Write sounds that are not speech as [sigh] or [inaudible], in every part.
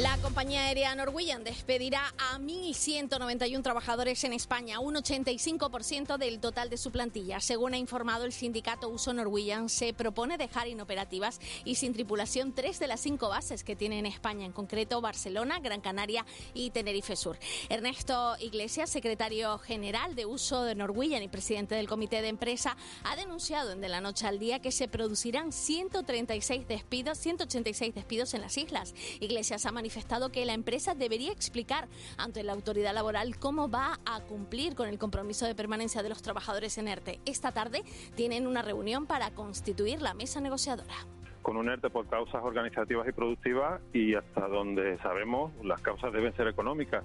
La compañía aérea Norwegian despedirá a 1.191 trabajadores en España, un 85% del total de su plantilla. Según ha informado el sindicato Uso Norwegian, se propone dejar inoperativas y sin tripulación tres de las cinco bases que tiene en España, en concreto Barcelona, Gran Canaria y Tenerife Sur. Ernesto Iglesias, secretario general de Uso de Norwegian y presidente del comité de empresa, ha denunciado en De la Noche al Día que se producirán 136 despidos, 186 despidos en las islas. Iglesias ha manifestado que la empresa debería explicar ante la autoridad laboral cómo va a cumplir con el compromiso de permanencia de los trabajadores en ERTE. Esta tarde tienen una reunión para constituir la mesa negociadora con un ERTE por causas organizativas y productivas y hasta donde sabemos las causas deben ser económicas.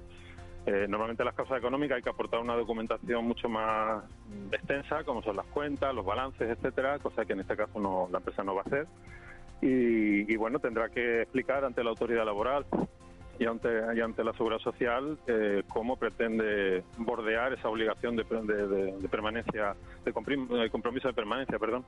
Eh, normalmente las causas económicas hay que aportar una documentación mucho más extensa, como son las cuentas, los balances, etcétera, cosa que en este caso no, la empresa no va a hacer y, bueno, tendrá que explicar ante la autoridad laboral y ante, y ante la seguridad social eh, cómo pretende bordear esa obligación de, de permanencia, de compromiso de permanencia, perdón,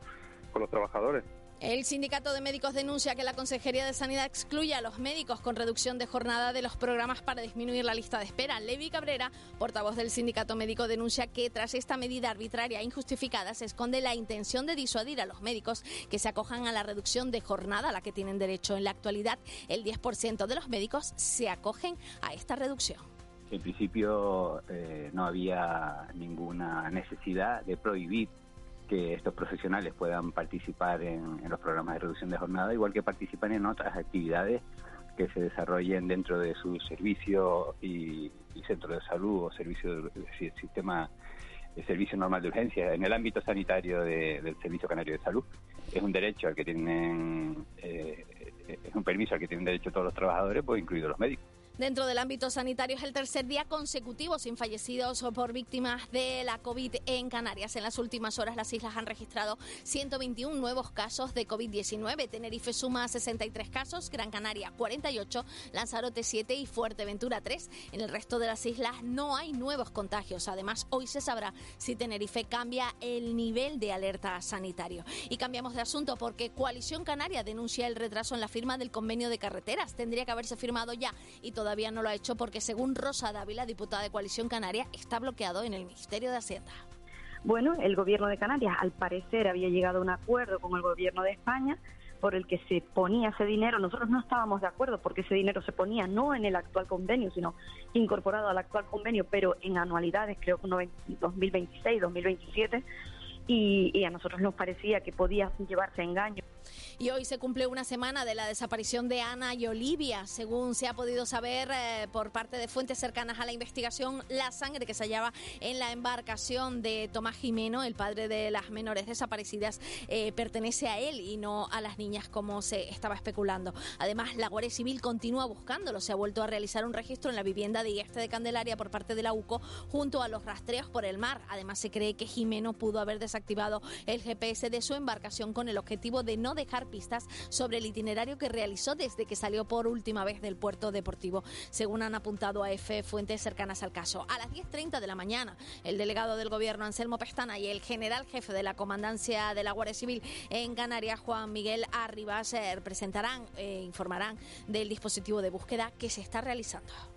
con los trabajadores. El sindicato de médicos denuncia que la Consejería de Sanidad excluye a los médicos con reducción de jornada de los programas para disminuir la lista de espera. Levi Cabrera, portavoz del sindicato médico, denuncia que tras esta medida arbitraria e injustificada se esconde la intención de disuadir a los médicos que se acojan a la reducción de jornada a la que tienen derecho. En la actualidad, el 10% de los médicos se acogen a esta reducción. En principio, eh, no había ninguna necesidad de prohibir que estos profesionales puedan participar en, los programas de reducción de jornada, igual que participan en otras actividades que se desarrollen dentro de su servicio y, centro de salud o servicio de, sistema de servicio normal de urgencia en el ámbito sanitario del Servicio Canario de Salud. Es un derecho al que tienen, eh, es un permiso al que tienen derecho todos los trabajadores, pues incluidos los médicos. Dentro del ámbito sanitario es el tercer día consecutivo sin fallecidos por víctimas de la COVID en Canarias. En las últimas horas las islas han registrado 121 nuevos casos de COVID-19. Tenerife suma 63 casos, Gran Canaria 48, Lanzarote 7 y Fuerteventura 3. En el resto de las islas no hay nuevos contagios. Además, hoy se sabrá si Tenerife cambia el nivel de alerta sanitario. Y cambiamos de asunto porque Coalición Canaria denuncia el retraso en la firma del convenio de carreteras. Tendría que haberse firmado ya y todo todavía no lo ha hecho porque, según Rosa Dávila, diputada de Coalición Canaria, está bloqueado en el Ministerio de Hacienda. Bueno, el gobierno de Canarias al parecer había llegado a un acuerdo con el gobierno de España por el que se ponía ese dinero. Nosotros no estábamos de acuerdo porque ese dinero se ponía no en el actual convenio, sino incorporado al actual convenio, pero en anualidades, creo que 2026, 2027, y, a nosotros nos parecía que podía llevarse a engaño. Y hoy se cumple una semana de la desaparición de Ana y Olivia. Según se ha podido saber eh, por parte de fuentes cercanas a la investigación, la sangre que se hallaba en la embarcación de Tomás Jimeno, el padre de las menores desaparecidas, eh, pertenece a él y no a las niñas como se estaba especulando. Además, la Guardia Civil continúa buscándolo. Se ha vuelto a realizar un registro en la vivienda de Este de Candelaria por parte de la UCO junto a los rastreos por el mar. Además, se cree que Jimeno pudo haber desactivado el GPS de su embarcación con el objetivo de no dejar pistas sobre el itinerario que realizó desde que salió por última vez del puerto deportivo, según han apuntado a F fuentes cercanas al caso. A las 10.30 de la mañana, el delegado del gobierno Anselmo Pestana y el general jefe de la comandancia de la Guardia Civil en Canarias, Juan Miguel Arribas, eh, presentarán e informarán del dispositivo de búsqueda que se está realizando.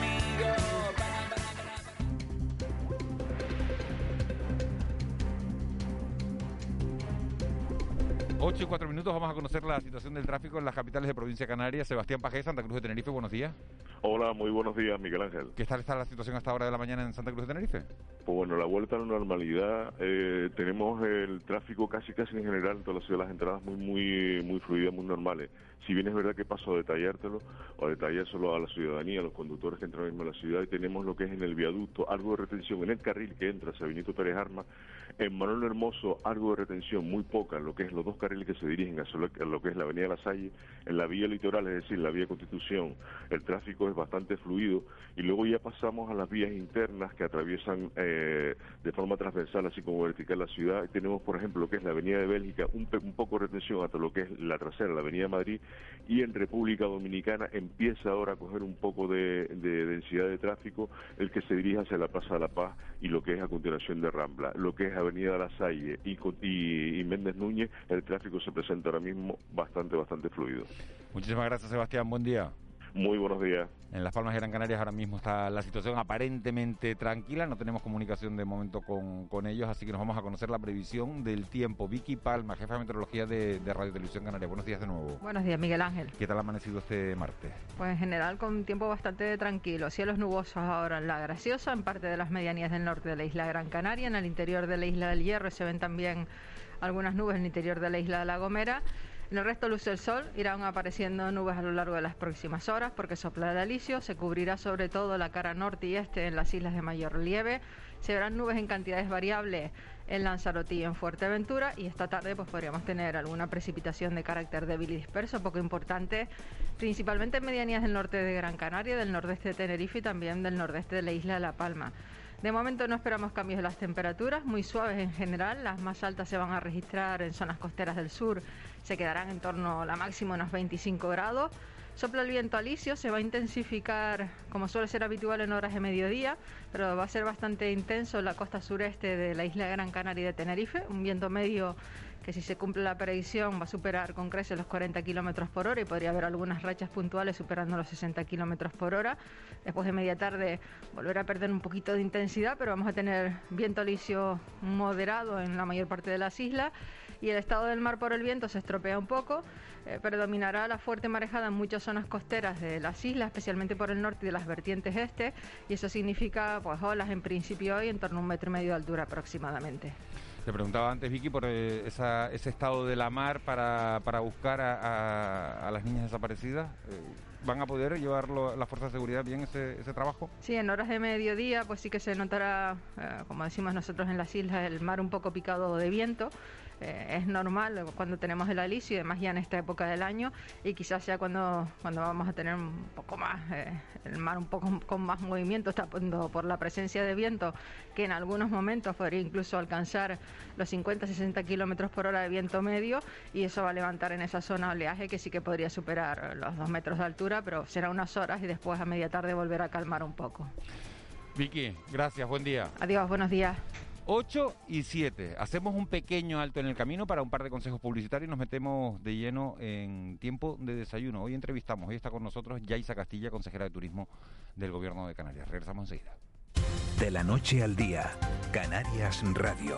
8 y 4 minutos vamos a conocer la situación del tráfico en las capitales de provincia Canaria. Sebastián Pajé, Santa Cruz de Tenerife, buenos días. Hola, muy buenos días, Miguel Ángel. ¿Qué tal está la situación hasta ahora de la mañana en Santa Cruz de Tenerife? Pues bueno, la vuelta a la normalidad. Eh, tenemos el tráfico casi casi en general en toda la ciudad, las entradas muy muy muy fluidas, muy normales. Si bien es verdad que paso a detallártelo o a detallárselo a la ciudadanía, a los conductores que entran mismo a la ciudad, y tenemos lo que es en el viaducto, algo de retención en el carril que entra hacia Benito Pérez Armas, en Manuel Hermoso, algo de retención, muy poca, lo que es los dos carriles que se dirigen a lo que es la Avenida La Salle, en la vía litoral, es decir, la vía Constitución, el tráfico es bastante fluido y luego ya pasamos a las vías internas que atraviesan eh, de forma transversal así como vertical la ciudad. Tenemos, por ejemplo, lo que es la Avenida de Bélgica, un, un poco de retención hasta lo que es la trasera, la Avenida de Madrid y en República Dominicana empieza ahora a coger un poco de, densidad de tráfico el que se dirige hacia la Plaza de la Paz y lo que es a continuación de Rambla. Lo que es Avenida La Salle y, y Méndez Núñez, el tráfico se presenta ahora mismo bastante, bastante fluido. Muchísimas gracias, Sebastián. Buen día. Muy buenos días. En Las Palmas de Gran Canarias ahora mismo está la situación aparentemente tranquila, no tenemos comunicación de momento con, ellos, así que nos vamos a conocer la previsión del tiempo. Vicky Palma, jefa de meteorología de, Radio Televisión Canaria. Buenos días de nuevo. Buenos días, Miguel Ángel. ¿Qué tal ha amanecido este martes? Pues en general con un tiempo bastante tranquilo. Cielos nubosos ahora en La Graciosa, en parte de las medianías del norte de la isla de Gran Canaria, en el interior de la isla del Hierro se ven también algunas nubes en el interior de la isla de La Gomera. En el resto luce el sol, irán apareciendo nubes a lo largo de las próximas horas porque sopla el alisio, se cubrirá sobre todo la cara norte y este en las islas de mayor relieve, se verán nubes en cantidades variables en Lanzarote y en Fuerteventura y esta tarde pues podríamos tener alguna precipitación de carácter débil y disperso, poco importante, principalmente en medianías del norte de Gran Canaria, del nordeste de Tenerife y también del nordeste de la isla de La Palma. De momento no esperamos cambios de las temperaturas, muy suaves en general, las más altas se van a registrar en zonas costeras del sur, se quedarán en torno a la máxima unos 25 grados. Sopla el viento alisio, se va a intensificar como suele ser habitual en horas de mediodía, pero va a ser bastante intenso en la costa sureste de la isla de Gran Canaria y de Tenerife, un viento medio que si se cumple la predicción va a superar con creces los 40 kilómetros por hora y podría haber algunas rachas puntuales superando los 60 kilómetros por hora. Después de media tarde volverá a perder un poquito de intensidad, pero vamos a tener viento lisio moderado en la mayor parte de las islas y el estado del mar por el viento se estropea un poco. Eh, predominará la fuerte marejada en muchas zonas costeras de las islas, especialmente por el norte y de las vertientes este, y eso significa pues olas en principio hoy en torno a un metro y medio de altura aproximadamente. Te preguntaba antes, Vicky, por eh, ese estado de la mar para, para buscar a, las niñas desaparecidas. Eh, ¿Van a poder llevar las fuerzas de seguridad bien ese, ese, trabajo? Sí, en horas de mediodía, pues sí que se notará, eh, como decimos nosotros en las islas, el mar un poco picado de viento. Eh, es normal cuando tenemos el alisio y además ya en esta época del año y quizás sea cuando, cuando vamos a tener un poco más, eh, el mar un poco con más movimiento, está por la presencia de viento que en algunos momentos podría incluso alcanzar los 50-60 kilómetros por hora de viento medio y eso va a levantar en esa zona oleaje que sí que podría superar los dos metros de altura, pero será unas horas y después a media tarde volverá a calmar un poco. Vicky, gracias, buen día. Adiós, buenos días. 8 y 7. Hacemos un pequeño alto en el camino para un par de consejos publicitarios y nos metemos de lleno en tiempo de desayuno. Hoy entrevistamos, hoy está con nosotros Yaisa Castilla, consejera de turismo del Gobierno de Canarias. Regresamos enseguida. De la noche al día, Canarias Radio.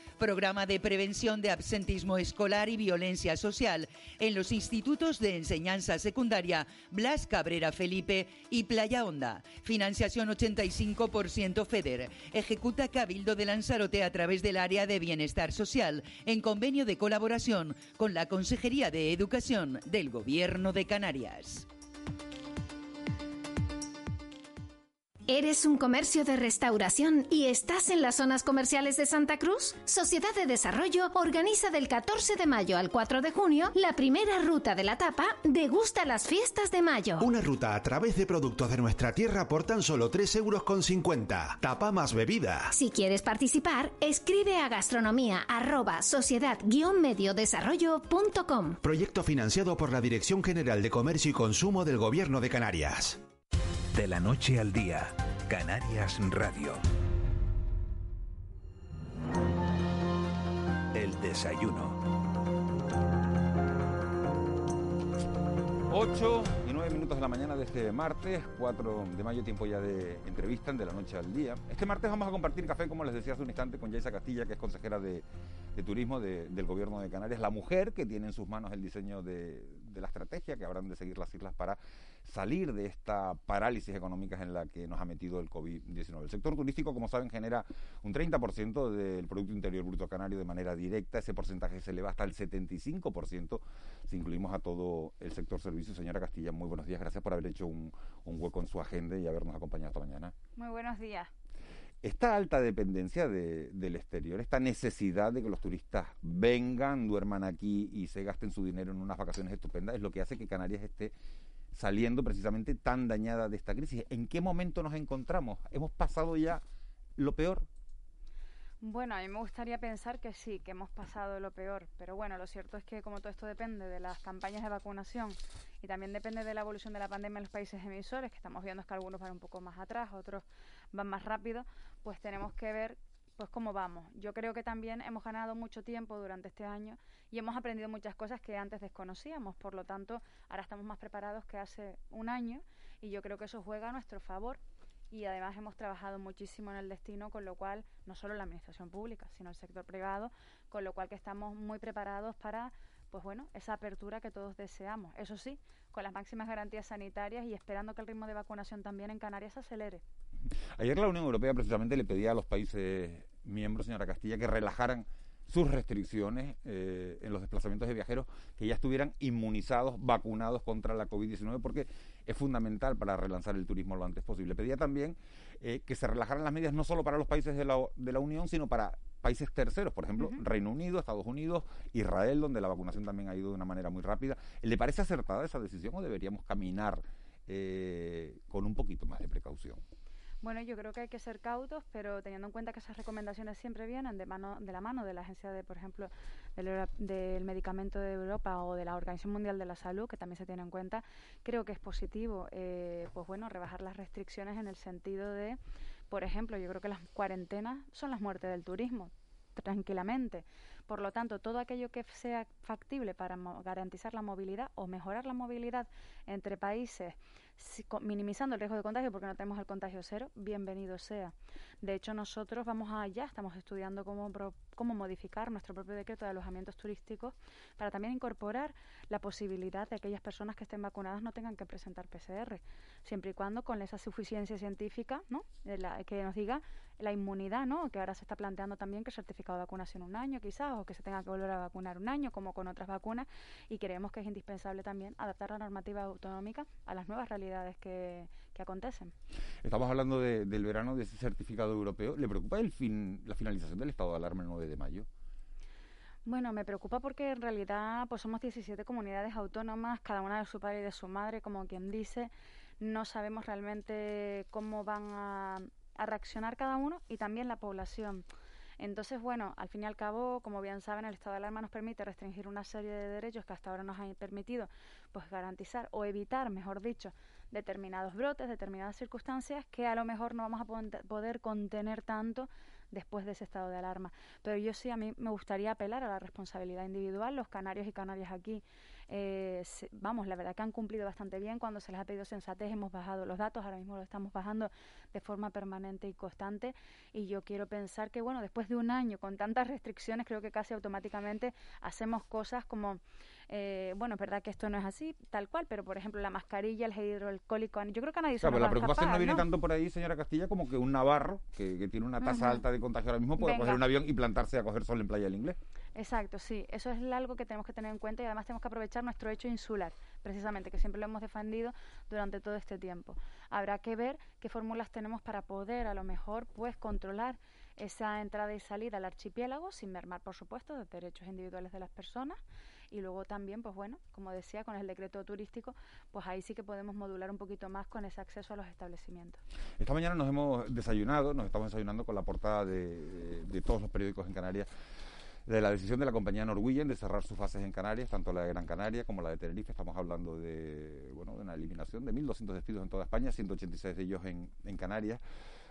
programa de prevención de absentismo escolar y violencia social en los institutos de enseñanza secundaria Blas Cabrera Felipe y Playa Honda. Financiación 85% FEDER. Ejecuta Cabildo de Lanzarote a través del área de bienestar social en convenio de colaboración con la Consejería de Educación del Gobierno de Canarias. ¿Eres un comercio de restauración y estás en las zonas comerciales de Santa Cruz? Sociedad de Desarrollo organiza del 14 de mayo al 4 de junio la primera ruta de la tapa Degusta las fiestas de mayo. Una ruta a través de productos de nuestra tierra por tan solo 3,50 euros. con Tapa más bebida. Si quieres participar, escribe a gastronomía arroba sociedad-mediodesarrollo.com. Proyecto financiado por la Dirección General de Comercio y Consumo del Gobierno de Canarias. De la noche al día, Canarias Radio. El desayuno. 8 y 9 minutos de la mañana de este martes, 4 de mayo, tiempo ya de entrevista de la noche al día. Este martes vamos a compartir café, como les decía hace un instante, con Yaisa Castilla, que es consejera de, turismo del gobierno de Canarias, la mujer que tiene en sus manos el diseño de la estrategia que habrán de seguir las islas para salir de esta parálisis económica en la que nos ha metido el COVID-19. El sector turístico, como saben, genera un 30% del Producto Interior Bruto Canario de manera directa. Ese porcentaje se eleva hasta el 75% si incluimos a todo el sector servicios. Señora Castilla, muy buenos días. Gracias por haber hecho un, un hueco en su agenda y habernos acompañado esta mañana. Muy buenos días. Esta alta dependencia de, del exterior, esta necesidad de que los turistas vengan, duerman aquí y se gasten su dinero en unas vacaciones estupendas, es lo que hace que Canarias esté saliendo precisamente tan dañada de esta crisis. ¿En qué momento nos encontramos? ¿Hemos pasado ya lo peor? Bueno, a mí me gustaría pensar que sí, que hemos pasado lo peor, pero bueno, lo cierto es que como todo esto depende de las campañas de vacunación y también depende de la evolución de la pandemia en los países emisores, que estamos viendo que algunos van un poco más atrás, otros van más rápido, pues tenemos que ver pues cómo vamos. Yo creo que también hemos ganado mucho tiempo durante este año y hemos aprendido muchas cosas que antes desconocíamos, por lo tanto, ahora estamos más preparados que hace un año y yo creo que eso juega a nuestro favor y además hemos trabajado muchísimo en el destino, con lo cual no solo la administración pública, sino el sector privado, con lo cual que estamos muy preparados para pues bueno, esa apertura que todos deseamos. Eso sí, con las máximas garantías sanitarias y esperando que el ritmo de vacunación también en Canarias se acelere. Ayer la Unión Europea precisamente le pedía a los países miembros, señora Castilla, que relajaran sus restricciones eh, en los desplazamientos de viajeros, que ya estuvieran inmunizados, vacunados contra la COVID-19, porque es fundamental para relanzar el turismo lo antes posible. Pedía también eh, que se relajaran las medidas no solo para los países de la, de la Unión, sino para países terceros, por ejemplo, Reino Unido, Estados Unidos, Israel, donde la vacunación también ha ido de una manera muy rápida. ¿Le parece acertada esa decisión o deberíamos caminar eh, con un poquito más de precaución? Bueno, yo creo que hay que ser cautos, pero teniendo en cuenta que esas recomendaciones siempre vienen de, mano, de la mano de la Agencia, de, por ejemplo, del, del, Medicamento de Europa o de la Organización Mundial de la Salud, que también se tiene en cuenta, creo que es positivo, eh, pues bueno, rebajar las restricciones en el sentido de, por ejemplo, yo creo que las cuarentenas son las muertes del turismo tranquilamente. Por lo tanto, todo aquello que sea factible para garantizar la movilidad o mejorar la movilidad entre países minimizando el riesgo de contagio porque no tenemos el contagio cero, bienvenido sea. De hecho, nosotros vamos allá, estamos estudiando cómo, cómo modificar nuestro propio decreto de alojamientos turísticos para también incorporar la posibilidad de que aquellas personas que estén vacunadas no tengan que presentar PCR, siempre y cuando con esa suficiencia científica, ¿no? que nos diga la inmunidad, ¿no? Que ahora se está planteando también que el certificado de vacunación un año, quizás, o que se tenga que volver a vacunar un año, como con otras vacunas, y creemos que es indispensable también adaptar la normativa autonómica a las nuevas realidades que, que acontecen. Estamos hablando del verano de ese certificado europeo. ¿Le preocupa el fin, la finalización del estado de alarma el 9 de mayo? Bueno, me preocupa porque en realidad pues somos 17 comunidades autónomas, cada una de su padre y de su madre, como quien dice. No sabemos realmente cómo van a, a reaccionar cada uno y también la población. Entonces, bueno, al fin y al cabo, como bien saben, el estado de alarma nos permite restringir una serie de derechos que hasta ahora nos han permitido pues garantizar o evitar, mejor dicho, determinados brotes, determinadas circunstancias que a lo mejor no vamos a poder contener tanto después de ese estado de alarma. Pero yo sí, a mí me gustaría apelar a la responsabilidad individual. Los canarios y canarias aquí eh, vamos, la verdad que han cumplido bastante bien. Cuando se les ha pedido sensatez hemos bajado los datos, ahora mismo lo estamos bajando de forma permanente y constante. Y yo quiero pensar que, bueno, después de un año con tantas restricciones, creo que casi automáticamente hacemos cosas como eh, bueno, es verdad que esto no es así, tal cual, pero por ejemplo la mascarilla, el gel hidroalcohólico, yo creo que a nadie se claro, la preocupación no viene tanto por ahí, señora Castilla, como que un navarro que, tiene una tasa alta de contagio ahora mismo puede coger un avión y plantarse a coger sol en Playa del Inglés. Exacto, sí, eso es algo que tenemos que tener en cuenta y además tenemos que aprovechar nuestro hecho insular, precisamente, que siempre lo hemos defendido durante todo este tiempo. Habrá que ver qué fórmulas tenemos para poder, a lo mejor, pues controlar esa entrada y salida al archipiélago sin mermar, por supuesto, los derechos individuales de las personas y luego también, pues bueno, como decía, con el decreto turístico, pues ahí sí que podemos modular un poquito más con ese acceso a los establecimientos. Esta mañana nos hemos desayunado, nos estamos desayunando con la portada de, de todos los periódicos en Canarias de la decisión de la compañía Norwegian de cerrar sus fases en Canarias, tanto la de Gran Canaria como la de Tenerife. Estamos hablando de, bueno, de una eliminación de 1.200 despidos en toda España, 186 de ellos en, en Canarias.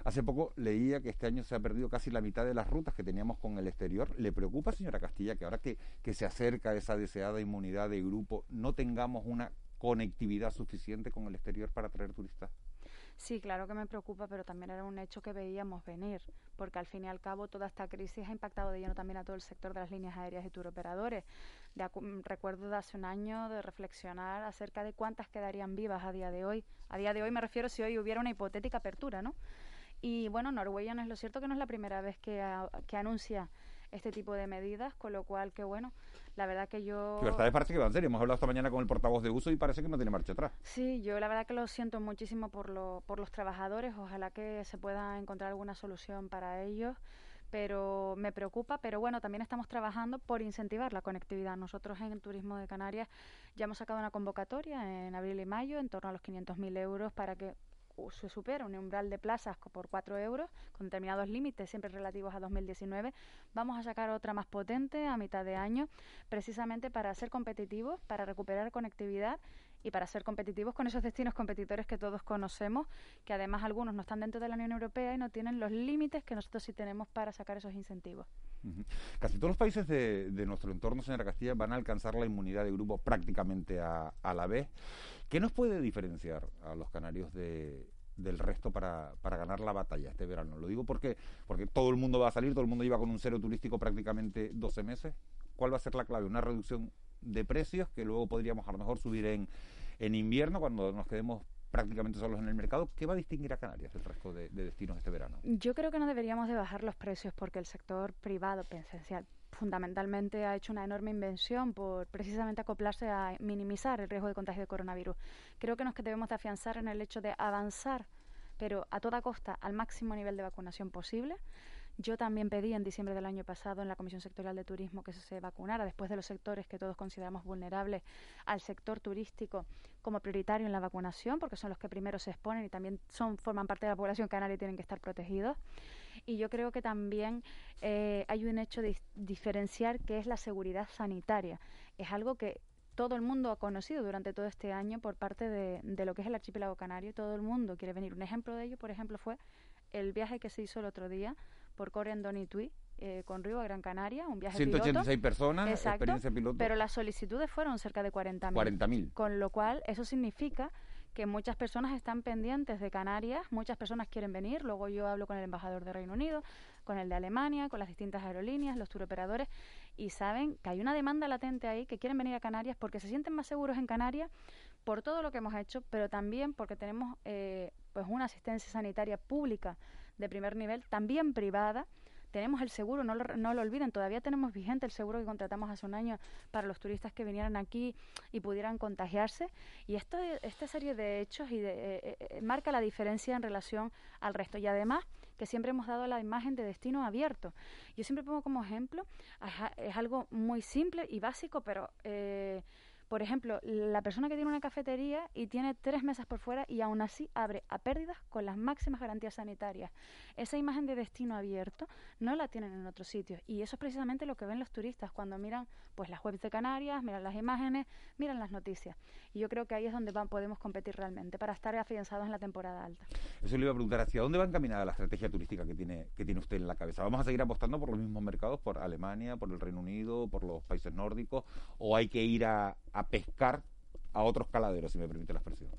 Hace poco leía que este año se ha perdido casi la mitad de las rutas que teníamos con el exterior. ¿Le preocupa, señora Castilla, que ahora que, que se acerca esa deseada inmunidad de grupo, no tengamos una conectividad suficiente con el exterior para traer turistas? Sí, claro que me preocupa, pero también era un hecho que veíamos venir, porque al fin y al cabo toda esta crisis ha impactado de lleno también a todo el sector de las líneas aéreas y turoperadores. De recuerdo de hace un año de reflexionar acerca de cuántas quedarían vivas a día de hoy. A día de hoy me refiero si hoy hubiera una hipotética apertura, ¿no? Y bueno, Norwegian es lo cierto que no es la primera vez que, que anuncia este tipo de medidas, con lo cual que bueno, la verdad que yo... Libertades parece que va en serio, hemos hablado esta mañana con el portavoz de uso y parece que no tiene marcha atrás. Sí, yo la verdad que lo siento muchísimo por, lo, por los trabajadores, ojalá que se pueda encontrar alguna solución para ellos pero me preocupa, pero bueno, también estamos trabajando por incentivar la conectividad. Nosotros en el Turismo de Canarias ya hemos sacado una convocatoria en abril y mayo en torno a los 500.000 euros para que se supera un umbral de plazas por 4 euros, con determinados límites, siempre relativos a 2019. Vamos a sacar otra más potente a mitad de año, precisamente para ser competitivos, para recuperar conectividad y para ser competitivos con esos destinos competidores que todos conocemos, que además algunos no están dentro de la Unión Europea y no tienen los límites que nosotros sí tenemos para sacar esos incentivos. Casi todos los países de, nuestro entorno, señora Castilla, van a alcanzar la inmunidad de grupo prácticamente a, la vez. ¿Qué nos puede diferenciar a los canarios de, del resto para, ganar la batalla este verano. Lo digo porque, porque todo el mundo va a salir, todo el mundo lleva con un cero turístico prácticamente 12 meses. ¿Cuál va a ser la clave? Una reducción de precios que luego podríamos a lo mejor subir en, en invierno cuando nos quedemos prácticamente solos en el mercado. ¿Qué va a distinguir a Canarias del resto de, destinos este verano? Yo creo que no deberíamos de bajar los precios porque el sector privado, esencial, fundamentalmente ha hecho una enorme invención por precisamente acoplarse a minimizar el riesgo de contagio de coronavirus. Creo que nos debemos de afianzar en el hecho de avanzar, pero a toda costa, al máximo nivel de vacunación posible yo también pedí en diciembre del año pasado en la Comisión Sectorial de Turismo que se vacunara después de los sectores que todos consideramos vulnerables al sector turístico como prioritario en la vacunación, porque son los que primero se exponen y también son forman parte de la población canaria y tienen que estar protegidos. Y yo creo que también eh, hay un hecho de diferenciar que es la seguridad sanitaria. Es algo que todo el mundo ha conocido durante todo este año por parte de, de, lo que es el archipiélago canario. Todo el mundo quiere venir. Un ejemplo de ello, por ejemplo, fue el viaje que se hizo el otro día por Coren Donitui eh, con Río a Gran Canaria, un viaje 186 personas, experiencia piloto. Pero las solicitudes fueron cerca de 40.000. 40.000. Con lo cual, eso significa que muchas personas están pendientes de Canarias, muchas personas quieren venir, luego yo hablo con el embajador de Reino Unido, con el de Alemania, con las distintas aerolíneas, los turoperadores, y saben que hay una demanda latente ahí, que quieren venir a Canarias porque se sienten más seguros en Canarias por todo lo que hemos hecho, pero también porque tenemos eh, pues una asistencia sanitaria pública de primer nivel, también privada. Tenemos el seguro, no lo, no lo olviden, todavía tenemos vigente el seguro que contratamos hace un año para los turistas que vinieran aquí y pudieran contagiarse. Y esto, esta serie de hechos y eh, eh, eh, marca la diferencia en relación al resto. Y además que siempre hemos dado la imagen de destino abierto. Yo siempre pongo como ejemplo, es algo muy simple y básico, pero... por ejemplo, la persona que tiene una cafetería y tiene tres mesas por fuera y aún así abre a pérdidas con las máximas garantías sanitarias. Esa imagen de destino abierto no la tienen en otros sitios y eso es precisamente lo que ven los turistas cuando miran pues las webs de Canarias, miran las imágenes, miran las noticias. Y yo creo que ahí es donde podemos competir realmente para estar afianzados en la temporada alta. Eso le iba a preguntar, ¿hacia dónde va encaminada la estrategia turística que tiene, que tiene usted en la cabeza? ¿Vamos a seguir apostando por los mismos mercados, por Alemania, por el Reino Unido, por los países nórdicos? ¿O hay que ir a, a pescar a otros caladeros, si me permite la expresión?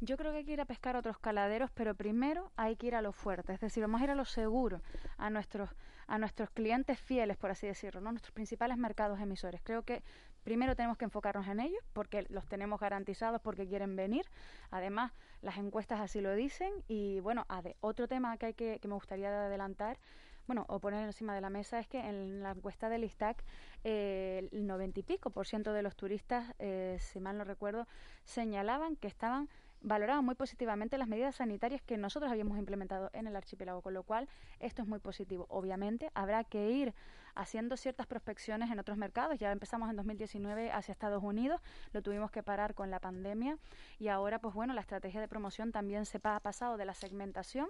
Yo creo que hay que ir a pescar a otros caladeros, pero primero hay que ir a lo fuerte, es decir, vamos a ir a lo seguro, a nuestros, a nuestros clientes fieles, por así decirlo, ¿no? nuestros principales mercados emisores. Creo que primero tenemos que enfocarnos en ellos, porque los tenemos garantizados, porque quieren venir. Además, las encuestas así lo dicen. Y bueno, otro tema que, hay que, que me gustaría adelantar bueno, o poner encima de la mesa es que en la encuesta del ISTAC eh, el noventa y pico por ciento de los turistas, eh, si mal no recuerdo, señalaban que estaban valoraban muy positivamente las medidas sanitarias que nosotros habíamos implementado en el archipiélago, con lo cual esto es muy positivo. Obviamente habrá que ir haciendo ciertas prospecciones en otros mercados. Ya empezamos en 2019 hacia Estados Unidos, lo tuvimos que parar con la pandemia y ahora, pues bueno, la estrategia de promoción también se ha pasado de la segmentación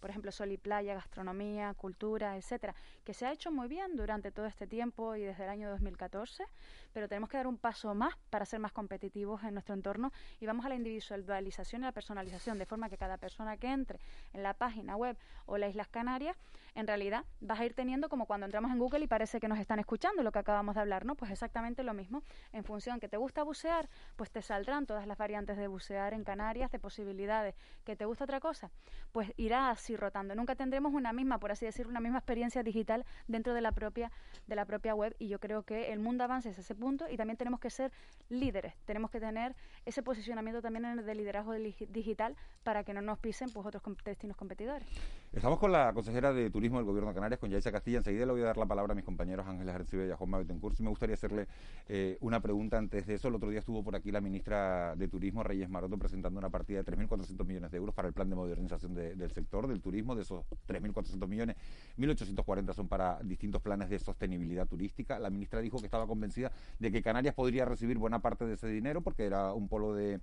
por ejemplo, sol y playa, gastronomía, cultura, etcétera, que se ha hecho muy bien durante todo este tiempo y desde el año 2014, pero tenemos que dar un paso más para ser más competitivos en nuestro entorno y vamos a la individualización y la personalización, de forma que cada persona que entre en la página web o las Islas Canarias, en realidad vas a ir teniendo como cuando entramos en Google y parece que nos están escuchando lo que acabamos de hablar, ¿no? Pues exactamente lo mismo. En función que te gusta bucear, pues te saldrán todas las variantes de bucear en Canarias, de posibilidades. ¿Que te gusta otra cosa? Pues irá así rotando. Nunca tendremos una misma, por así decirlo, una misma experiencia digital dentro de la propia, de la propia web y yo creo que el mundo avanza a ese punto y también tenemos que ser líderes. Tenemos que tener ese posicionamiento también en el de liderazgo digital para que no nos pisen pues otros destinos competidores. Estamos con la consejera de Turismo del Gobierno de Canarias, con Yaisa Castilla. Enseguida le voy a dar la palabra a mis compañeros Ángeles Arencibia y a Juan Betancourt. Y me gustaría hacerle eh, una pregunta antes de eso. El otro día estuvo por aquí la ministra de Turismo, Reyes Maroto, presentando una partida de 3.400 millones de euros para el plan de modernización del sector del turismo. De esos 3.400 millones, 1.840 son para distintos planes de sostenibilidad turística. La ministra dijo que estaba convencida de que Canarias podría recibir buena parte de ese dinero porque era un polo de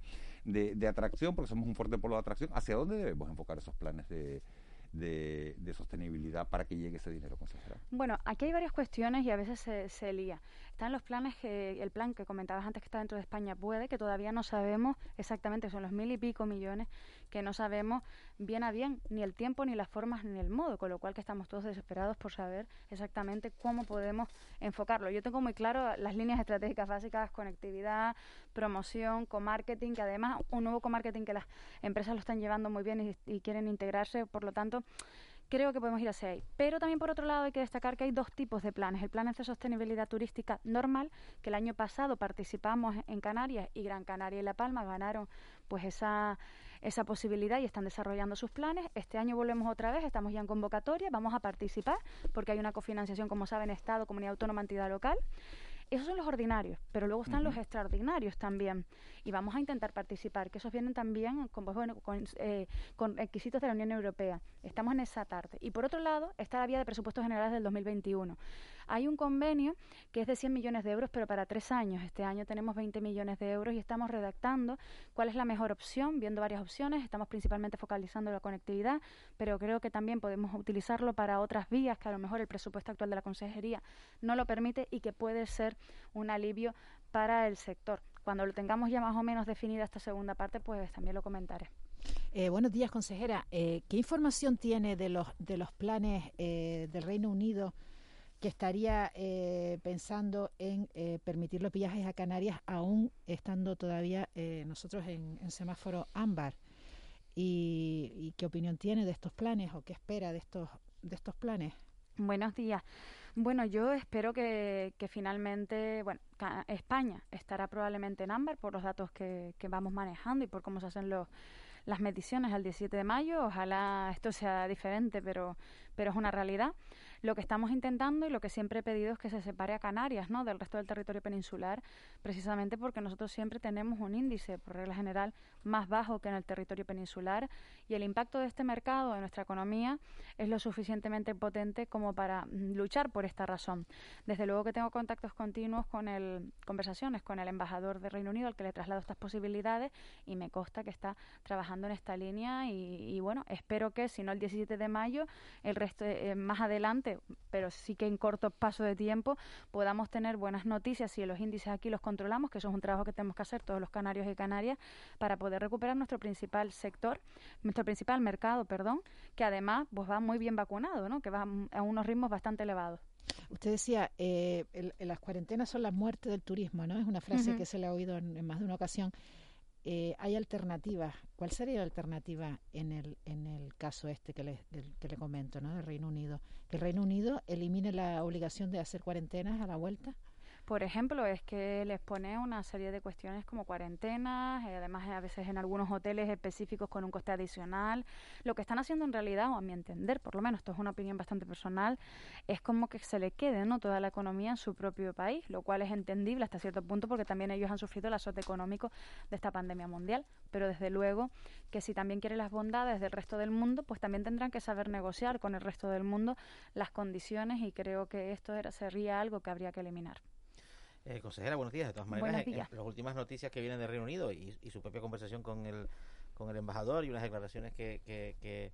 atracción, porque somos un fuerte polo de atracción. ¿Hacia dónde debemos enfocar esos planes de de, sostenibilidad para que llegue ese dinero, consejera? Bueno, aquí hay varias cuestiones y a veces se, se lía. Están los planes, que el plan que comentabas antes que está dentro de España puede, que todavía no sabemos exactamente, son los mil y pico millones, que no sabemos bien a bien ni el tiempo, ni las formas, ni el modo, con lo cual que estamos todos desesperados por saber exactamente cómo podemos enfocarlo. Yo tengo muy claro las líneas estratégicas básicas, conectividad, promoción, co-marketing, que además un nuevo co-marketing que las empresas lo están llevando muy bien y, y quieren integrarse, por lo tanto, creo que podemos ir hacia ahí. Pero también por otro lado hay que destacar que hay dos tipos de planes. El plan de sostenibilidad turística normal, que el año pasado participamos en Canarias y Gran Canaria y La Palma ganaron pues esa, esa posibilidad y están desarrollando sus planes. Este año volvemos otra vez, estamos ya en convocatoria, vamos a participar porque hay una cofinanciación, como saben, Estado, Comunidad Autónoma, Entidad Local. Esos son los ordinarios, pero luego están los extraordinarios también. Y vamos a intentar participar, que esos vienen también con, pues, bueno, con, eh, con requisitos de la Unión Europea. Estamos en esa tarde. Y por otro lado, está la vía de presupuestos generales del 2021. Hay un convenio que es de 100 millones de euros, pero para tres años. Este año tenemos 20 millones de euros y estamos redactando cuál es la mejor opción, viendo varias opciones. Estamos principalmente focalizando la conectividad, pero creo que también podemos utilizarlo para otras vías que a lo mejor el presupuesto actual de la Consejería no lo permite y que puede ser un alivio para el sector. Cuando lo tengamos ya más o menos definida esta segunda parte, pues también lo comentaré. Eh, buenos días, consejera. Eh, ¿Qué información tiene de los, de los planes eh, del Reino Unido que estaría pensando en permitir los viajes a Canarias aún estando todavía nosotros en, semáforo ámbar. Y, qué opinión tiene de estos planes o qué espera de estos, de estos planes? Buenos días. Bueno, yo espero que, que finalmente, bueno, España estará probablemente en ámbar por los datos que, que vamos manejando y por cómo se hacen los, las mediciones al 17 de mayo. Ojalá esto sea diferente, pero, pero es una realidad. Lo que estamos intentando y lo que siempre he pedido es que se separe a Canarias ¿no? del resto del territorio peninsular, precisamente porque nosotros siempre tenemos un índice, por regla general, más bajo que en el territorio peninsular y el impacto de este mercado en nuestra economía es lo suficientemente potente como para mm, luchar por esta razón. Desde luego que tengo contactos continuos con el, conversaciones con el embajador de Reino Unido al que le traslado estas posibilidades y me consta que está trabajando en esta línea y, bueno, espero que si no el 17 de mayo, el resto eh, más adelante pero sí que en corto paso de tiempo podamos tener buenas noticias y los índices aquí los controlamos, que eso es un trabajo que tenemos que hacer todos los canarios y canarias para poder recuperar nuestro principal sector, nuestro principal mercado, perdón, que además pues va muy bien vacunado, ¿no? que va a unos ritmos bastante elevados. Usted decía, eh, las cuarentenas son la muerte del turismo, ¿no? Es una frase que se le ha oído en más de una ocasión. Eh, hay alternativas. ¿Cuál sería la alternativa en el, en el caso este que le, que le comento, ¿no? del Reino Unido? ¿Que el Reino Unido elimine la obligación de hacer cuarentenas a la vuelta? Por ejemplo, es que les pone una serie de cuestiones como cuarentenas, eh, además a veces en algunos hoteles específicos con un coste adicional. Lo que están haciendo en realidad, o a mi entender, por lo menos esto es una opinión bastante personal, es como que se le quede ¿no? toda la economía en su propio país, lo cual es entendible hasta cierto punto porque también ellos han sufrido el azote económico de esta pandemia mundial. Pero desde luego que si también quieren las bondades del resto del mundo, pues también tendrán que saber negociar con el resto del mundo las condiciones y creo que esto era, sería algo que habría que eliminar. Eh, consejera, buenos días. De todas maneras, las últimas noticias que vienen de Reino Unido y, su propia conversación con el, con el embajador y unas declaraciones que, que,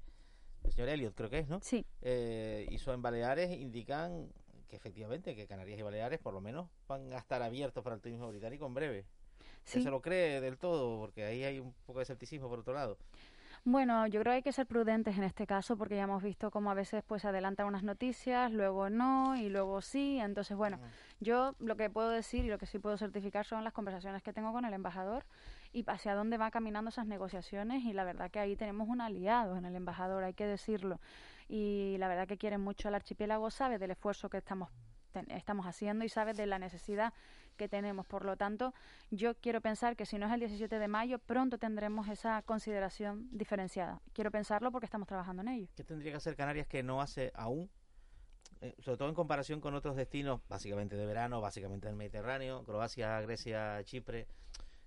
el señor Elliot creo que es, ¿no? Sí. Eh, hizo en Baleares, indican que efectivamente que Canarias y Baleares por lo menos van a estar abiertos para el turismo británico en breve. Sí. se lo cree del todo? Porque ahí hay un poco de escepticismo por otro lado. Bueno, yo creo que hay que ser prudentes en este caso porque ya hemos visto cómo a veces pues adelantan unas noticias, luego no y luego sí. Entonces, bueno, yo lo que puedo decir y lo que sí puedo certificar son las conversaciones que tengo con el embajador y hacia dónde van caminando esas negociaciones y la verdad que ahí tenemos un aliado en el embajador, hay que decirlo. Y la verdad que quieren mucho al archipiélago, sabe del esfuerzo que estamos estamos haciendo y sabe de la necesidad que tenemos. Por lo tanto, yo quiero pensar que si no es el 17 de mayo, pronto tendremos esa consideración diferenciada. Quiero pensarlo porque estamos trabajando en ello. ¿Qué tendría que hacer Canarias que no hace aún? Eh, sobre todo en comparación con otros destinos, básicamente de verano, básicamente del Mediterráneo, Croacia, Grecia, Chipre,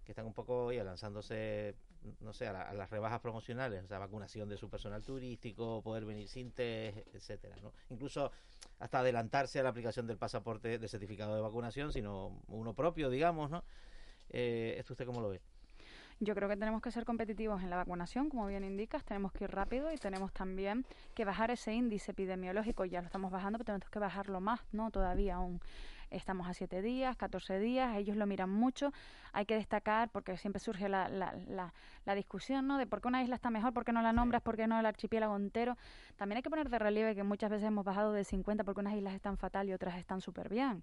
que están un poco ya lanzándose, no sé, a, las rebajas promocionales, o sea, vacunación de su personal turístico, poder venir sin test, etcétera, ¿no? Incluso hasta adelantarse a la aplicación del pasaporte de certificado de vacunación, sino uno propio, digamos, ¿no? Eh, ¿Esto usted cómo lo ve? Yo creo que tenemos que ser competitivos en la vacunación, como bien indicas, tenemos que ir rápido y tenemos también que bajar ese índice epidemiológico, ya lo estamos bajando, pero tenemos que bajarlo más, ¿no? Todavía aún estamos a 7 días, 14 días, ellos lo miran mucho. Hay que destacar, porque siempre surge la, la, la, discusión, ¿no? De por qué una isla está mejor, por qué no la nombras, por qué no el archipiélago entero. También hay que poner de relieve que muchas veces hemos bajado de 50 porque unas islas están fatal y otras están súper bien.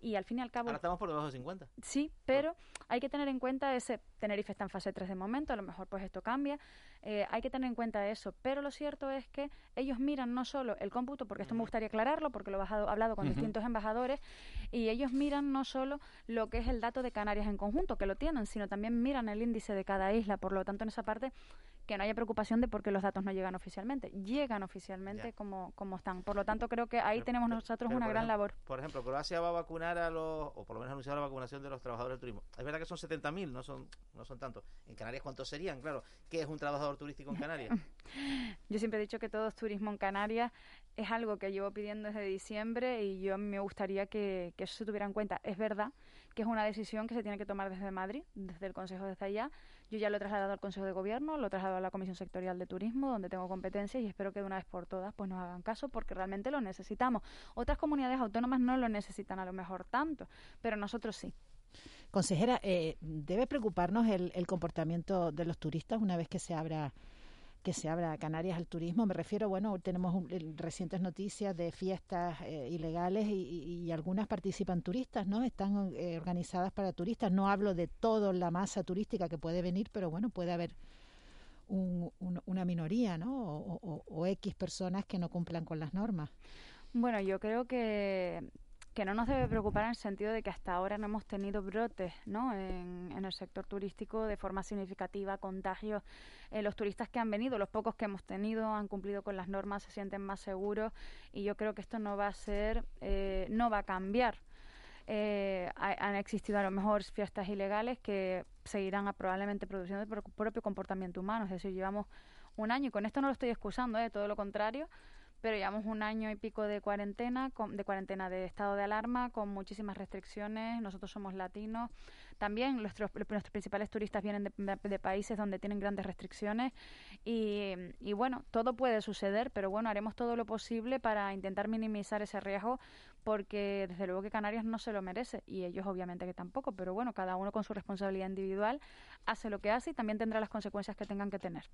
Y al fin y al cabo... Ahora estamos por debajo de 50. Sí, pero hay que tener en cuenta ese... Tenerife está en fase 3 de momento, a lo mejor pues esto cambia. Eh, hay que tener en cuenta eso. Pero lo cierto es que ellos miran no solo el cómputo, porque esto me gustaría aclararlo, porque lo he hablado con distintos embajadores, y ellos miran no solo lo que es el dato de Canarias en conjunto, que lo tienen, sino también miran el índice de cada isla. Por lo tanto, en esa parte, que no haya preocupación de por qué los datos no llegan oficialmente. Llegan oficialmente como, como están. Por lo tanto, creo que ahí tenemos nosotros una gran labor. Por ejemplo, Croacia va a vacunar a los, o por lo menos anunciar la vacunación de los trabajadores del turismo. Es verdad que son 70.000, no son, no son tantos. En Canarias, ¿cuántos serían? Claro, ¿qué es un trabajador turístico en Canarias? [laughs] Yo siempre he dicho que todo es turismo en Canarias es algo que llevo pidiendo desde diciembre y yo me gustaría que, eso se tuviera en cuenta. Es verdad que es una decisión que se tiene que tomar desde Madrid, desde el Consejo desde allá. Yo ya lo he trasladado al Consejo de Gobierno, lo he trasladado a la Comisión Sectorial de Turismo, donde tengo competencias y espero que de una vez por todas pues nos hagan caso porque realmente lo necesitamos. Otras comunidades autónomas no lo necesitan a lo mejor tanto, pero nosotros sí. Consejera, eh, ¿debe preocuparnos el, el comportamiento de los turistas una vez que se abra que se abra Canarias al turismo. Me refiero, bueno, tenemos recientes noticias de fiestas eh, ilegales y, algunas participan turistas, ¿no? Están eh, organizadas para turistas. No hablo de toda la masa turística que puede venir, pero bueno, puede haber una minoría, ¿no? O, o X personas que no cumplan con las normas. Bueno, yo creo que que no nos debe preocupar en el sentido de que hasta ahora no hemos tenido brotes ¿no? en, el sector turístico de forma significativa, contagios. Eh, los turistas que han venido, los pocos que hemos tenido, han cumplido con las normas, se sienten más seguros y yo creo que esto no va a ser, eh, no va a cambiar. Eh, han existido a lo mejor fiestas ilegales que seguirán probablemente produciendo el propio comportamiento humano, es decir, llevamos un año y con esto no lo estoy excusando, ¿eh? todo lo contrario, pero llevamos un año y pico de cuarentena, de cuarentena de estado de alarma, con muchísimas restricciones. Nosotros somos latinos. También nuestros, nuestros principales turistas vienen de, países donde tienen grandes restricciones. Y, y, bueno, todo puede suceder, pero bueno, haremos todo lo posible para intentar minimizar ese riesgo, porque desde luego que Canarias no se lo merece y ellos obviamente que tampoco. Pero bueno, cada uno con su responsabilidad individual hace lo que hace y también tendrá las consecuencias que tengan que tener.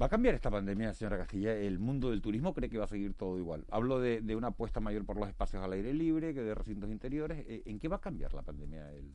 ¿Va a cambiar esta pandemia, señora Castilla? ¿El mundo del turismo cree que va a seguir todo igual? Hablo de, una apuesta mayor por los espacios al aire libre que de recintos interiores. Eh, ¿En qué va a cambiar la pandemia? El...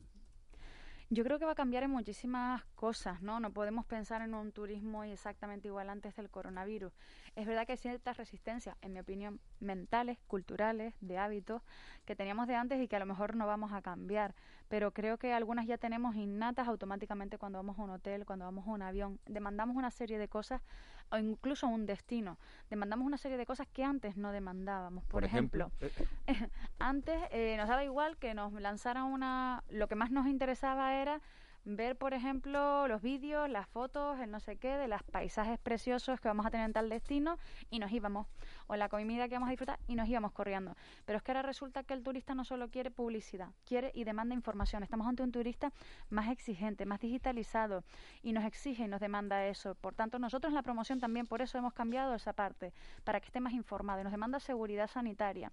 Yo creo que va a cambiar en muchísimas cosas, ¿no? No podemos pensar en un turismo exactamente igual antes del coronavirus. Es verdad que hay ciertas resistencias, en mi opinión, mentales, culturales, de hábitos, que teníamos de antes y que a lo mejor no vamos a cambiar. Pero creo que algunas ya tenemos innatas automáticamente cuando vamos a un hotel, cuando vamos a un avión. Demandamos una serie de cosas, o incluso un destino. Demandamos una serie de cosas que antes no demandábamos. Por, ejemplo, [laughs] antes eh, nos daba igual que nos lanzaran una... Lo que más nos interesaba era ver, por ejemplo, los vídeos, las fotos, el no sé qué, de los paisajes preciosos que vamos a tener en tal destino y nos íbamos, o la comida que vamos a disfrutar y nos íbamos corriendo. Pero es que ahora resulta que el turista no solo quiere publicidad, quiere y demanda información. Estamos ante un turista más exigente, más digitalizado y nos exige y nos demanda eso. Por tanto, nosotros en la promoción también por eso hemos cambiado esa parte, para que esté más informado y nos demanda seguridad sanitaria.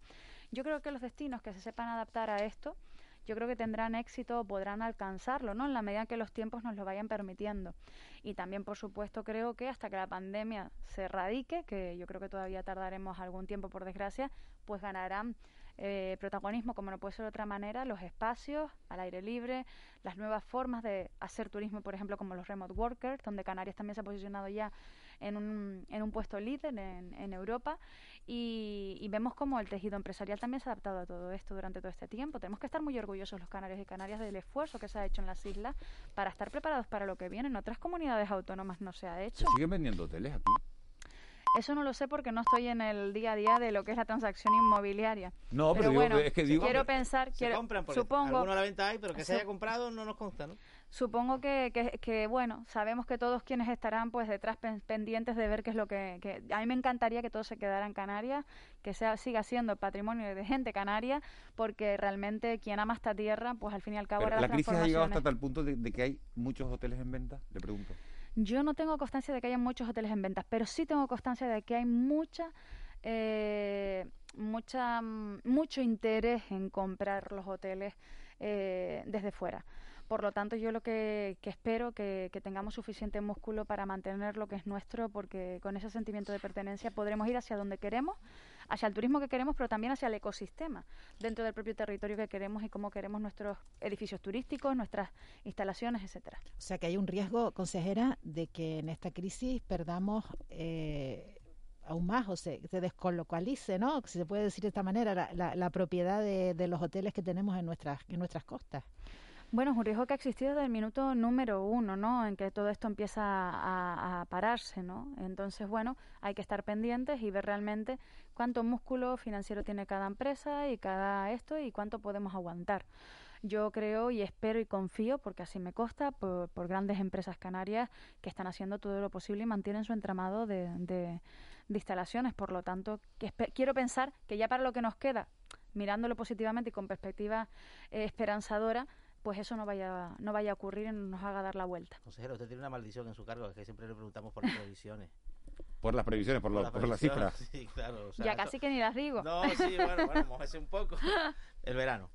Yo creo que los destinos que se sepan adaptar a esto, yo creo que tendrán éxito o podrán alcanzarlo, ¿no? En la medida que los tiempos nos lo vayan permitiendo. Y también, por supuesto, creo que hasta que la pandemia se erradique, que yo creo que todavía tardaremos algún tiempo, por desgracia, pues ganarán eh, protagonismo, como no puede ser de otra manera, los espacios al aire libre, las nuevas formas de hacer turismo, por ejemplo, como los remote workers, donde Canarias también se ha posicionado ya en un, en un puesto líder en, en Europa y, y, vemos como el tejido empresarial también se ha adaptado a todo esto durante todo este tiempo. Tenemos que estar muy orgullosos los canarios y canarias del esfuerzo que se ha hecho en las islas para estar preparados para lo que viene. En otras comunidades autónomas no se ha hecho. ¿Se siguen vendiendo hoteles aquí? Eso no lo sé porque no estoy en el día a día de lo que es la transacción inmobiliaria. No, pero, bueno, digo, es que digo, quiero pensar, se quiero, compran porque supongo, alguno a la venta hay, pero que se haya comprado no nos consta, ¿no? Supongo que, que, que, bueno, sabemos que todos quienes estarán pues detrás pen, pendientes de ver qué es lo que, que, A mí me encantaría que todo se quedara en Canarias, que sea siga siendo patrimonio de gente canaria, porque realmente quien ama esta tierra, pues al fin y al cabo... Pero ahora ¿La crisis ha llegado hasta tal punto de, de que hay muchos hoteles en venta? Le pregunto. Yo no tengo constancia de que haya muchos hoteles en ventas, pero sí tengo constancia de que hay mucha, eh, mucha, mucho interés en comprar los hoteles eh, desde fuera. Por lo tanto, yo lo que, espero que, que tengamos suficiente músculo para mantener lo que es nuestro, porque con ese sentimiento de pertenencia podremos ir hacia donde queremos, hacia el turismo que queremos, pero también hacia el ecosistema dentro del propio territorio que queremos y cómo queremos nuestros edificios turísticos, nuestras instalaciones, etcétera. O sea que hay un riesgo, consejera, de que en esta crisis perdamos eh, aún más o se, se, descolocalice, ¿no? Si se puede decir de esta manera, la, la, la propiedad de, de, los hoteles que tenemos en nuestras, en nuestras costas. Bueno, es un riesgo que ha existido desde el minuto número uno, ¿no? En que todo esto empieza a, pararse, ¿no? Entonces, bueno, hay que estar pendientes y ver realmente cuánto músculo financiero tiene cada empresa y cada esto y cuánto podemos aguantar. Yo creo y espero y confío, porque así me consta, por, grandes empresas canarias que están haciendo todo lo posible y mantienen su entramado de, instalaciones. Por lo tanto, quiero pensar que ya para lo que nos queda, mirándolo positivamente y con perspectiva eh, esperanzadora, pues eso no vaya no vaya a ocurrir y nos haga dar la vuelta. Consejero, usted tiene una maldición en su cargo, es que siempre le preguntamos por las previsiones. Por las previsiones, por, por, lo, por las cifras. [laughs] Sí, claro. O sea, ya casi eso... que ni las digo. No, sí, bueno, bueno, [laughs] mojese un poco. El verano.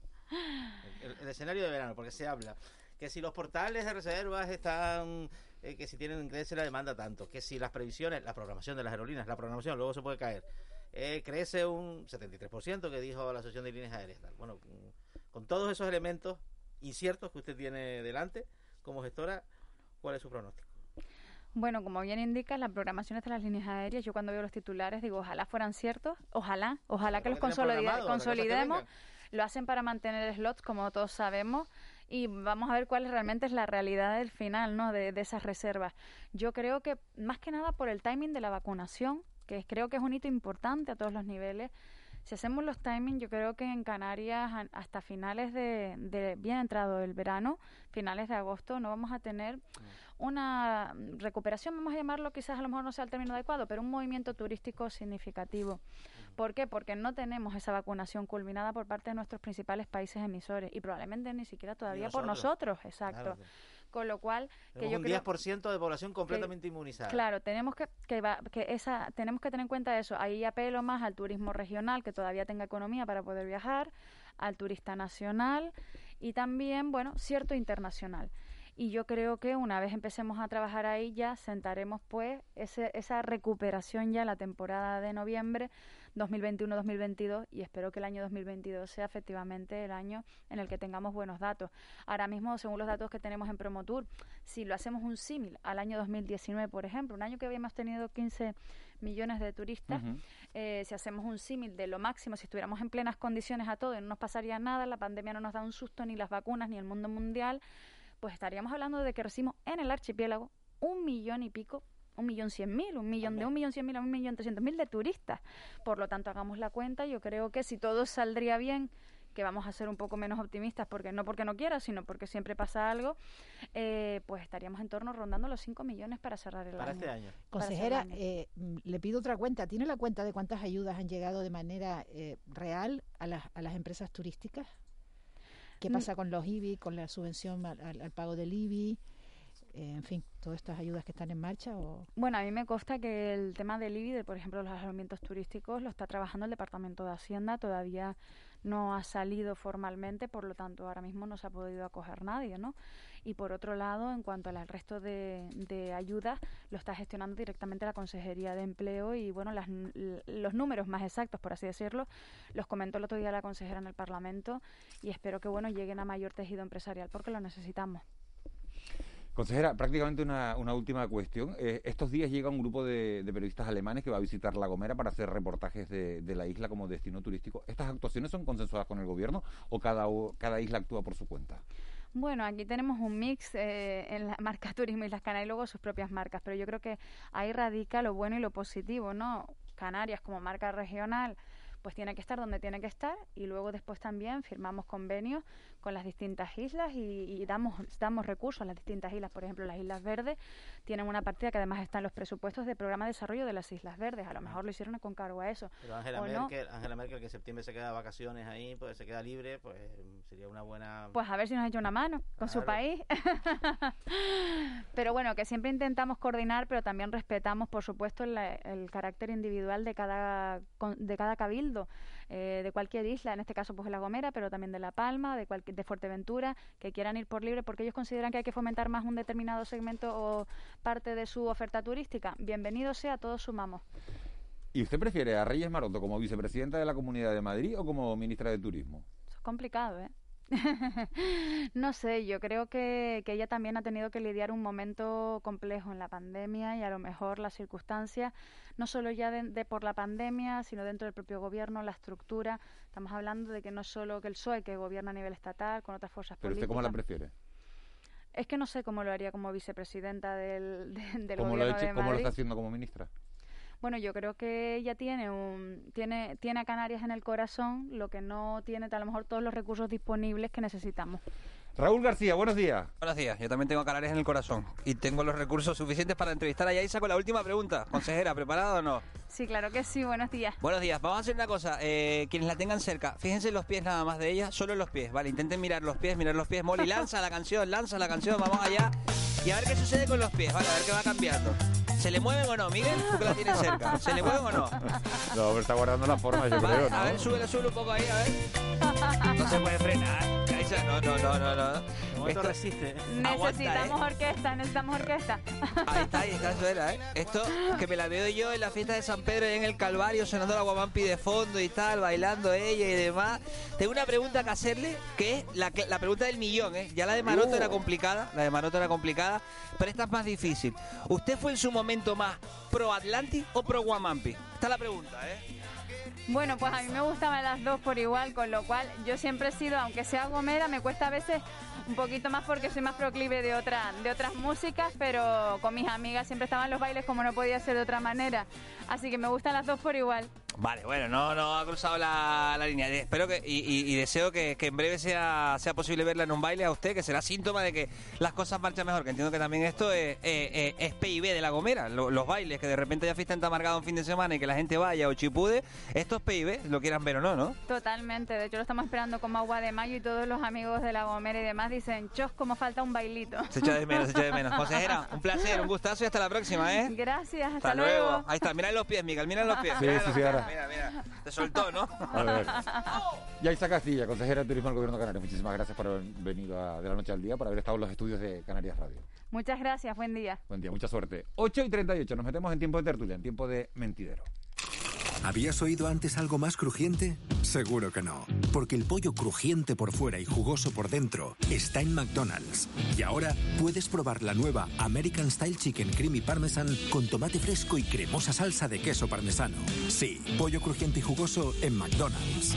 El, el, escenario de verano, porque se habla que si los portales de reservas están, eh, que si tienen crece la demanda tanto, que si las previsiones, la programación de las aerolíneas, la programación luego se puede caer, eh, crece un 73% que dijo la Asociación de Líneas Aéreas. Bueno, con todos esos elementos, inciertos que usted tiene delante como gestora, ¿cuál es su pronóstico? Bueno, como bien indica, las programaciones de las líneas aéreas, yo cuando veo los titulares digo, ojalá fueran ciertos, ojalá, ojalá que los consolidemos, consolidemos, lo hacen para mantener slots, como todos sabemos, y vamos a ver cuál realmente es la realidad del final, ¿no? De, de esas reservas. Yo creo que más que nada por el timing de la vacunación, que creo que es un hito importante a todos los niveles, si hacemos los timings, yo creo que en Canarias hasta finales de, de, bien entrado el verano, finales de agosto, no vamos a tener una recuperación, vamos a llamarlo, quizás a lo mejor no sea el término adecuado, pero un movimiento turístico significativo. ¿Por qué? Porque no tenemos esa vacunación culminada por parte de nuestros principales países emisores y probablemente ni siquiera todavía nosotros. por nosotros, exacto. Claro. Con lo cual, que yo un creo 10% de población completamente que, inmunizada. Claro, tenemos que, que, va, que esa, tenemos que tener en cuenta eso. Ahí apelo más al turismo regional, que todavía tenga economía para poder viajar, al turista nacional y también, bueno, cierto internacional. Y yo creo que una vez empecemos a trabajar ahí ya sentaremos pues ese, esa recuperación ya la temporada de noviembre 2021-2022 y espero que el año 2022 sea efectivamente el año en el que tengamos buenos datos. Ahora mismo, según los datos que tenemos en Promotour, si lo hacemos un símil al año 2019, por ejemplo, un año que habíamos tenido 15 millones de turistas, uh -huh. eh, si hacemos un símil de lo máximo, si estuviéramos en plenas condiciones a todo y no nos pasaría nada, la pandemia no nos da un susto, ni las vacunas, ni el mundo mundial, pues estaríamos hablando de que recibimos en el archipiélago un millón y pico un millón cien mil, un millón de un millón cien mil a un millón trescientos mil de turistas. Por lo tanto, hagamos la cuenta. Yo creo que si todo saldría bien, que vamos a ser un poco menos optimistas, porque no porque no quiera, sino porque siempre pasa algo, eh, pues estaríamos en torno rondando los 5 millones para cerrar el Para año. este año. Para Consejera, año. eh, le pido otra cuenta. ¿Tiene la cuenta de cuántas ayudas han llegado de manera eh, real a las, a las empresas turísticas? ¿Qué Mm. pasa con los IBI, con la subvención al, al- al pago del IBI? Eh, en fin, todas estas ayudas que están en marcha. O... Bueno, a mí me consta que el tema del IBI, por ejemplo, los alojamientos turísticos, lo está trabajando el Departamento de Hacienda. Todavía no ha salido formalmente, por lo tanto, ahora mismo no se ha podido acoger nadie, ¿no? Y por otro lado, en cuanto al resto de, de ayudas, lo está gestionando directamente la Consejería de Empleo y, bueno, las los números más exactos, por así decirlo, los comentó el otro día la consejera en el Parlamento y espero que, bueno, lleguen a mayor tejido empresarial porque lo necesitamos. Consejera, prácticamente una, última cuestión. Eh, estos días llega un grupo de, periodistas alemanes que va a visitar La Gomera para hacer reportajes de, la isla como destino turístico. ¿Estas actuaciones son consensuadas con el gobierno o cada, cada isla actúa por su cuenta? Bueno, aquí tenemos un mix eh, en la marca [laughs] Turismo Islas Canarias y luego sus propias marcas, pero yo creo que ahí radica lo bueno y lo positivo, ¿no? Canarias como marca regional pues tiene que estar donde tiene que estar y luego después también firmamos convenios con las distintas islas y, y damos, damos recursos a las distintas islas. Por ejemplo, las Islas Verdes tienen una partida que además está en los presupuestos del programa de desarrollo de las Islas Verdes. A lo mejor lo hicieron con cargo a eso. Pero Angela ¿O no? Merkel, Angela Merkel, que en septiembre se queda de vacaciones ahí, pues se queda libre, pues sería una buena... Pues a ver si nos echa una mano con su país. [laughs] pero bueno, que siempre intentamos coordinar, pero también respetamos, por supuesto, la- el carácter individual de cada, de cada cabildo, eh, de cualquier isla, en este caso pues de La Gomera, pero también de La Palma, de, cualquier, de Fuerteventura, que quieran ir por libre porque ellos consideran que hay que fomentar más un determinado segmento o parte de su oferta turística. Bienvenido sea, todos sumamos. ¿Y usted prefiere a Reyes Maroto como vicepresidenta de la Comunidad de Madrid o como ministra de Turismo? Eso es complicado, ¿eh? [laughs] no sé, yo creo que, que ella también ha tenido que lidiar un momento complejo en la pandemia y a lo mejor las circunstancias, no solo ya de, de por la pandemia, sino dentro del propio gobierno, la estructura. Estamos hablando de que no solo que el PSOE, que gobierna a nivel estatal, con otras fuerzas ¿Pero usted políticas. cómo la prefiere? Es que no sé cómo lo haría como vicepresidenta del, de- [laughs] del ¿Cómo lo, ha gobierno hecho- de cómo lo está haciendo como ministra? Bueno, yo creo que ella tiene un tiene tiene a Canarias en el corazón, lo que no tiene a lo mejor todos los recursos disponibles que necesitamos. Raúl García, buenos días. Buenos días, yo también tengo Canarias en el corazón y tengo los recursos suficientes para entrevistar a Yaisa con la última pregunta. Consejera, [laughs] ¿preparada o no? Sí, claro que sí. Buenos días. Buenos días, vamos a hacer una cosa, eh, quienes la tengan cerca, fíjense en los pies nada más de ella, solo en los pies, vale, intenten mirar los pies, mirar los pies, Molly, [laughs] lanza la canción, lanza la canción, vamos allá y a ver qué sucede con los pies, vale, a ver qué va cambiando. ¿Se le mueven o no, Miguel? Tú que la tienes cerca, ¿se le mueven o no? [laughs] No, pero está guardando la forma, yo Vale, creo, ¿no? A ver, súbelo, súbelo un poco ahí, a ver. No se puede frenar. No, no, no, no, no. Esto- resiste. Aguanta, Necesitamos ¿eh? orquesta, necesitamos orquesta. Ahí está, ahí está, eso era, ¿eh? Esto que me la veo yo en la fiesta de San Pedro y en el Calvario sonando la guamampi de fondo y tal, bailando ella y demás. Tengo una pregunta que hacerle, que es la, que- la pregunta del millón, ¿eh? Ya la de Maroto era complicada, la de Maroto era complicada, pero esta es más difícil. ¿Usted fue en su momento más pro Atlantis o pro Guamampi? Esta es la pregunta, ¿eh? Bueno, pues a mí me gustaban las dos por igual, con lo cual yo siempre he sido, aunque sea gomera, me cuesta a veces un poquito más porque soy más proclive de, otra, de otras músicas, pero con mis amigas siempre estaban los bailes como no podía ser de otra manera. Así que me gustan las dos por igual. Vale, bueno, no, no ha cruzado la, la línea. Espero que y, y- y deseo que, que en breve sea, sea posible verla en un baile a usted, que será síntoma de que las cosas marchan mejor. Que entiendo que también esto es, eh, eh, es PIB de la Gomera, lo- los bailes, que de repente ya fiesta en Tamargado un fin de semana y que la gente vaya o chipude. Esto es PIB, lo quieran ver o no, ¿no? Totalmente, de hecho lo estamos esperando como agua de mayo y todos los amigos de la Gomera y demás dicen, chos, como falta un bailito. Se echa de menos, se echa de menos. [laughs] Consejera, un placer, un gustazo y hasta la próxima, ¿eh? Gracias, hasta, Hasta luego. Ahí está, mira los pies, Miguel, mira los pies. Sí, mira sí, los sí, pies. ahora. Mira, mira. Te soltó, ¿no? A ver. Yaisa Castilla, consejera de Turismo del Gobierno de Canarias. Muchísimas gracias por haber venido a- de la noche al día, por haber estado en los estudios de Canarias Radio. Muchas gracias, buen día. Buen día, mucha suerte. 8 y 38, nos metemos en tiempo de tertulia, en tiempo de mentidero. ¿Habías oído antes algo más crujiente? Seguro que no, porque el pollo crujiente por fuera y jugoso por dentro está en McDonald's. Y ahora puedes probar la nueva American Style Chicken Creamy Parmesan con tomate fresco y cremosa salsa de queso parmesano. Sí, pollo crujiente y jugoso en McDonald's.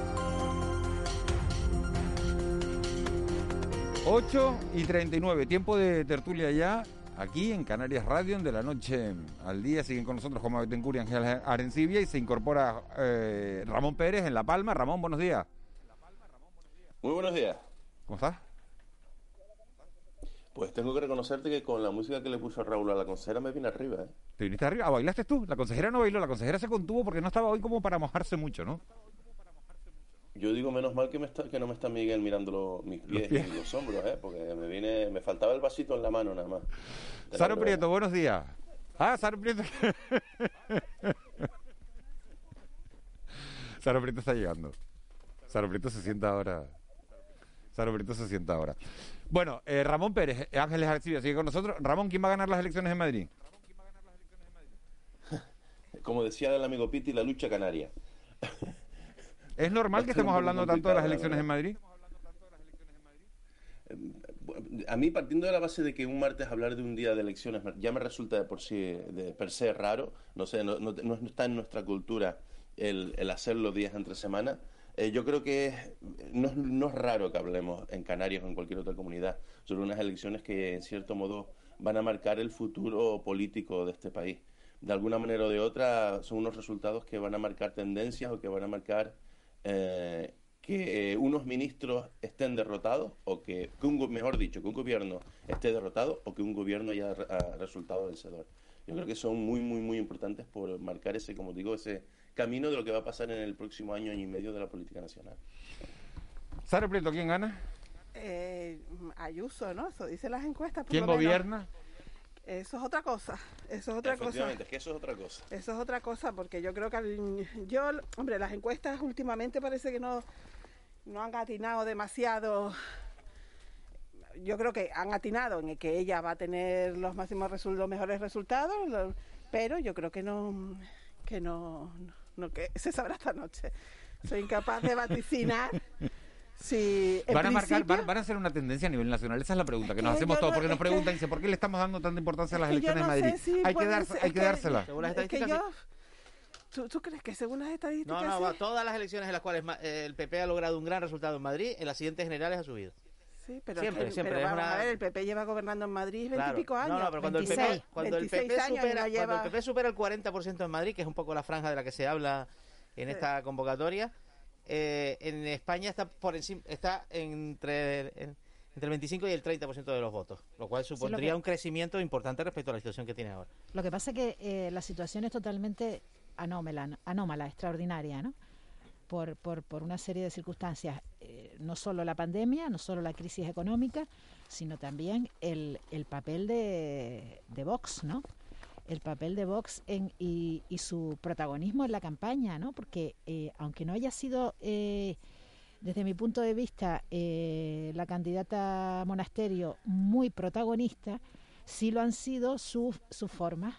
8 y 39, tiempo de tertulia ya, aquí en Canarias Radio, en de la noche al día. Siguen con nosotros Juan Betancourt y Ángel Arencibia y se incorpora eh, Ramón Pérez en La Palma. Ramón, buenos días. Muy buenos días. ¿Cómo estás? Pues tengo que reconocerte que con la música que le puso Raúl a la consejera me vine arriba, ¿eh? ¿Te viniste arriba? ¿Ah, bailaste tú? La consejera no bailó, la consejera se contuvo porque no estaba hoy como para mojarse mucho, ¿no? Yo digo menos mal que, me está, que no me está Miguel mirando los, mis pies, pies. y los hombros, ¿eh? Porque me viene, me faltaba el vasito en la mano nada más. Saro. Prieto, buenos días. Ah, Saro Prieto. Saro Prieto está llegando. Saro Prieto se sienta ahora. Saro Prieto se sienta ahora. Bueno, eh, Ramón Pérez, eh, Ángeles Arcibia sigue con nosotros. Ramón, ¿quién va a ganar las elecciones en Madrid? Como decía el amigo Piti, la lucha canaria. ¿Es normal que estemos hablando tanto de las elecciones en Madrid? A mí, partiendo de la base de que un martes hablar de un día de elecciones ya me resulta de por sí, de per se raro, no sé, no, no- no está en nuestra cultura el, el hacerlo días entre semana. eh, yo creo que no, no es raro que hablemos en Canarias o en cualquier otra comunidad sobre unas elecciones que, en cierto modo, van a marcar el futuro político de este país. De alguna manera o de otra, son unos resultados que van a marcar tendencias o que van a marcar eh, que eh, unos ministros estén derrotados o que, que un, mejor dicho, que un gobierno esté derrotado o que un gobierno haya re- ha resultado vencedor. Yo creo que son muy, muy, muy importantes por marcar ese, como digo, ese camino de lo que va a pasar en el próximo año, año y medio de la política nacional. Saro Prieto, ¿quién gana? Eh, Ayuso, ¿no? Eso dicen las encuestas. por ¿Quién lo menos. Eso es otra cosa. Eso es otra cosa. Efectivamente, es que eso es otra cosa. Eso es otra cosa porque yo creo que al- yo, hombre, las encuestas últimamente parece que no, no han atinado demasiado. Yo creo que han atinado en el que ella va a tener los máximos los mejores resultados, pero yo creo que no, que no, no, que se sabrá esta noche. Soy incapaz de vaticinar [laughs] en Van a marcar, van, van a hacer una tendencia a nivel nacional. Esa es la pregunta que nos hacemos todos, no- porque nos preguntan, dice, ¿por qué le estamos dando tanta importancia a las elecciones no en sé Madrid? si hay que, darse- hay que que- dársela. Según las Es que estadísticas, yo, ¿tú, tú crees que según las estadísticas No, no, sí? va, todas las elecciones en las cuales ma- eh, el PP ha logrado un gran resultado en Madrid, en las siguientes generales ha subido. Sí, pero, siempre, que- siempre. pero es vamos una- a ver, el PP lleva gobernando en Madrid Claro. veintipico años. No, no, pero cuando el PP, 26, cuando el 26 PP supera, no cuando el PP supera el 40% en Madrid, que es un poco la franja de la que se habla en Sí. esta convocatoria, eh, en España está por encima, está entre, en- entre el 25 y el 30% de los votos, lo cual lo supondría que- un crecimiento importante respecto a la situación que tiene ahora. Lo que pasa es que eh, la situación es totalmente anómala, anómala extraordinaria, ¿no? Por, por, por una serie de circunstancias, eh, no solo la pandemia, no solo la crisis económica, sino también el, el papel de, de Vox, ¿no? El papel de Vox en, y, su protagonismo en la campaña, ¿no? Porque eh, aunque no haya sido, eh, desde mi punto de vista, eh, la candidata Monasterio muy protagonista, sí lo han sido sus sus formas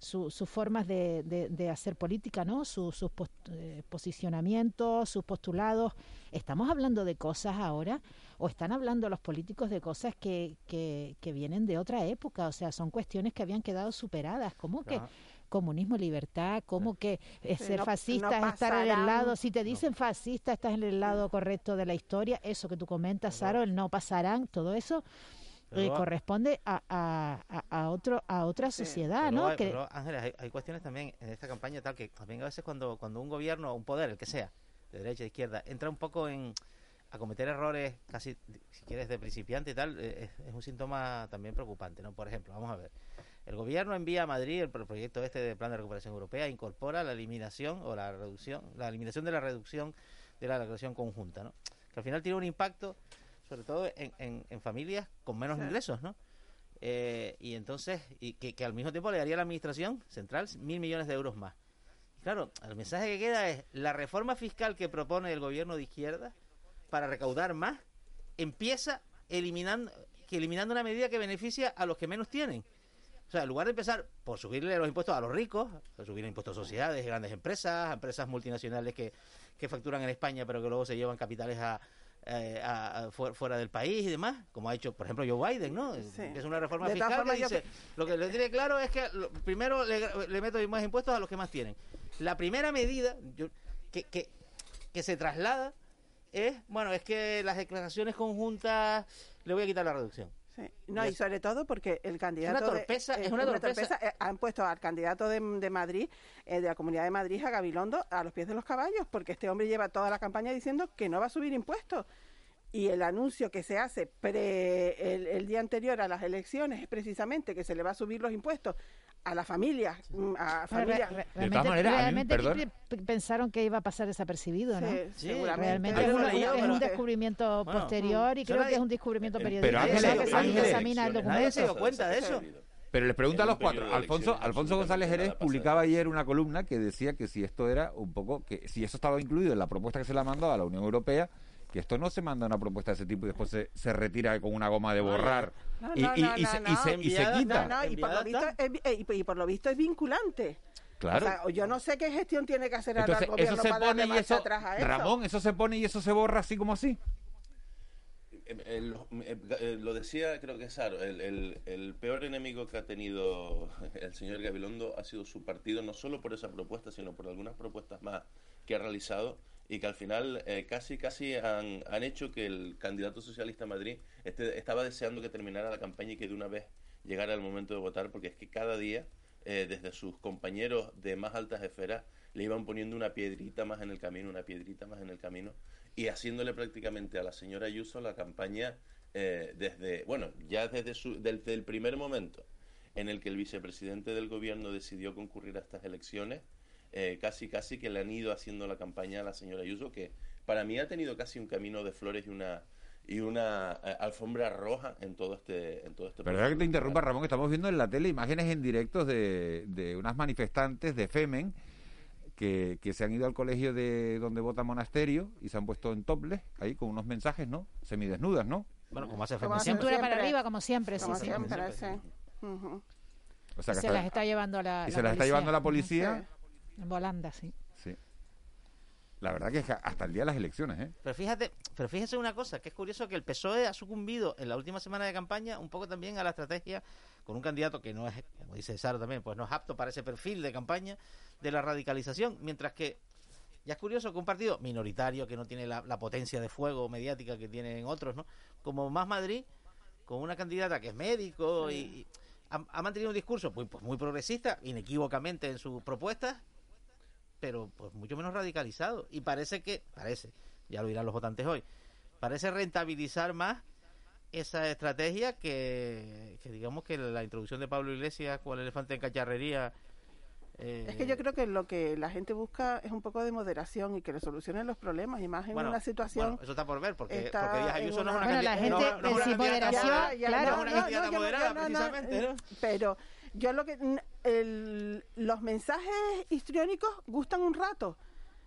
su- sus formas de, hacer política, ¿no? Su- sus pos- eh, posicionamientos, sus postulados. ¿Estamos hablando de cosas ahora o están hablando los políticos de cosas que, que, que vienen de otra época? O sea, son cuestiones que habían quedado superadas. ¿Cómo que comunismo, libertad? ¿Cómo que eh, ser no- fascista no es estar en el lado? Si te dicen fascista, estás en el lado correcto de la historia. Eso que tú comentas, Saro, el no pasarán, todo eso. eh, Pero- corresponde a, a, otro a otra sociedad, Pero ¿no? hay- Que- pero, Ángeles, hay, hay cuestiones también en esta campaña tal que también a veces cuando, cuando un gobierno o un poder, el que sea, de derecha, de izquierda, entra un poco en a cometer errores casi, si quieres, de principiante y tal, eh, es, es un síntoma también preocupante, ¿no? Por ejemplo, vamos a ver. El gobierno envía a Madrid el pro- proyecto este de plan de recuperación europea, incorpora la eliminación o la reducción, la eliminación de la reducción de la declaración conjunta, ¿no? Que al final tiene un impacto, sobre todo en, en- en familias con menos Sí. ingresos, ¿no? Eh, y entonces, y que, que al mismo tiempo le daría a la administración central mil millones de euros más. Claro, el mensaje que queda es la reforma fiscal que propone el gobierno de izquierda para recaudar más empieza eliminando que eliminando una medida que beneficia a los que menos tienen. O sea, en lugar de empezar por subirle los impuestos a los ricos, subir impuestos a sociedades, grandes empresas, a empresas multinacionales que, que facturan en España pero que luego se llevan capitales a, eh, a- a fu- fuera del país y demás, como ha hecho, por ejemplo, Joe Biden, ¿no? Que es una reforma De fiscal que yo dice, lo que le tiene claro es que lo- primero le, le meto más impuestos a los que más tienen. La primera medida yo- que, que, que se traslada es, bueno, es que las declaraciones conjuntas le voy a quitar la reducción. Sí. No, y sobre todo porque el candidato. una torpeza, de, es una torpeza. eh, han puesto al candidato de, de Madrid, eh, de la Comunidad de Madrid, a Gabilondo, a los pies de los caballos, porque este hombre lleva toda la campaña diciendo que no va a subir impuestos. Y el anuncio que se hace pre el, el día anterior a las elecciones es precisamente que se le va a subir los impuestos a las familias, mm, a Bueno, familias. re- re- realmente realmente aquí pe- pensaron que iba a pasar desapercibido, ¿no? Sí, Sí, seguramente. Realmente es, un, es pero descubrimiento Bueno, posterior y mm, creo nadie- que es un descubrimiento pero periodístico. Ángeles, que se Ángeles, examina el documento. Nadie se dio cuenta de eso. Pero les pregunto a los cuatro. de Alfonso, Alfonso González Jerez publicaba ayer una columna que decía que si esto era un poco, que si eso estaba incluido en la propuesta que se le ha mandado a la Unión Europea, que esto no se manda una propuesta de ese tipo y después se, se retira con una goma de borrar y, se, quita. Y por, lo visto es, eh, y, por lo visto es vinculante. Claro. O sea, yo no sé qué gestión tiene que hacer Entonces, el gobierno eso se para pone y eso, atrás a eso. Ramón, eso se pone y eso se borra así como así. Eh, eh, lo- eh, lo decía, creo que es Saro, el, el- el peor enemigo que ha tenido [laughs] el señor Gabilondo ha sido su partido, no solo por esa propuesta, sino por algunas propuestas más que ha realizado y que al final eh, casi casi han, han hecho que el candidato socialista a Madrid este, estaba deseando que terminara la campaña y que de una vez llegara el momento de votar, porque es que cada día, eh, desde sus compañeros de más altas esferas, le iban poniendo una piedrita más en el camino, una piedrita más en el camino, y haciéndole prácticamente a la señora Ayuso la campaña eh, desde, bueno, ya desde, su, desde el primer momento en el que el vicepresidente del gobierno decidió concurrir a estas elecciones, eh, casi casi que le han ido haciendo la campaña a la señora Ayuso, que para mí ha tenido casi un camino de flores y una y una eh, alfombra roja en todo este en todo este Perdona que proceso te interrumpa, Ramón, que estamos viendo en la tele imágenes en directos de, de unas manifestantes de Femen que, que se han ido al colegio de donde vota Monasterio y se han puesto en topless, ahí con unos mensajes, ¿no? Semidesnudas, ¿no? Bueno, como hace Como hace Cintura para siempre. arriba, como siempre, sí, Como sí. siempre, sí. Ujú. O sea, que se hasta- las está llevando la, y se las está llevando la policía. En volanda, sí. Sí. La verdad que es que hasta el día de las elecciones, ¿eh? Pero fíjate, pero fíjese una cosa, que es curioso que el PSOE ha sucumbido en la última semana de campaña un poco también a la estrategia con un candidato que no es, como dice Saro también, pues no es apto para ese perfil de campaña de la radicalización, mientras que ya es curioso que un partido minoritario que no tiene la, la potencia de fuego mediática que tienen otros, ¿no? Como Más Madrid, con una candidata que es médico y, y ha, ha mantenido un discurso muy, pues, muy progresista, inequívocamente en sus propuestas, pero pues mucho menos radicalizado. Y parece que, parece, ya lo dirán los votantes hoy, parece rentabilizar más esa estrategia que, que digamos que la introducción de Pablo Iglesias con el elefante en cacharrería. eh, Es que yo creo que lo que la gente busca es un poco de moderación y que le solucionen los problemas y más en bueno, una situación. bueno, eso está por ver, porque, está porque Díaz no es una- Bueno, la candidata- gente no- no es una moderación, Ya, ya, claro. no es una candidata yo no- moderada, yo no- precisamente, ¿no? Pero yo lo que el- los mensajes histriónicos gustan un rato.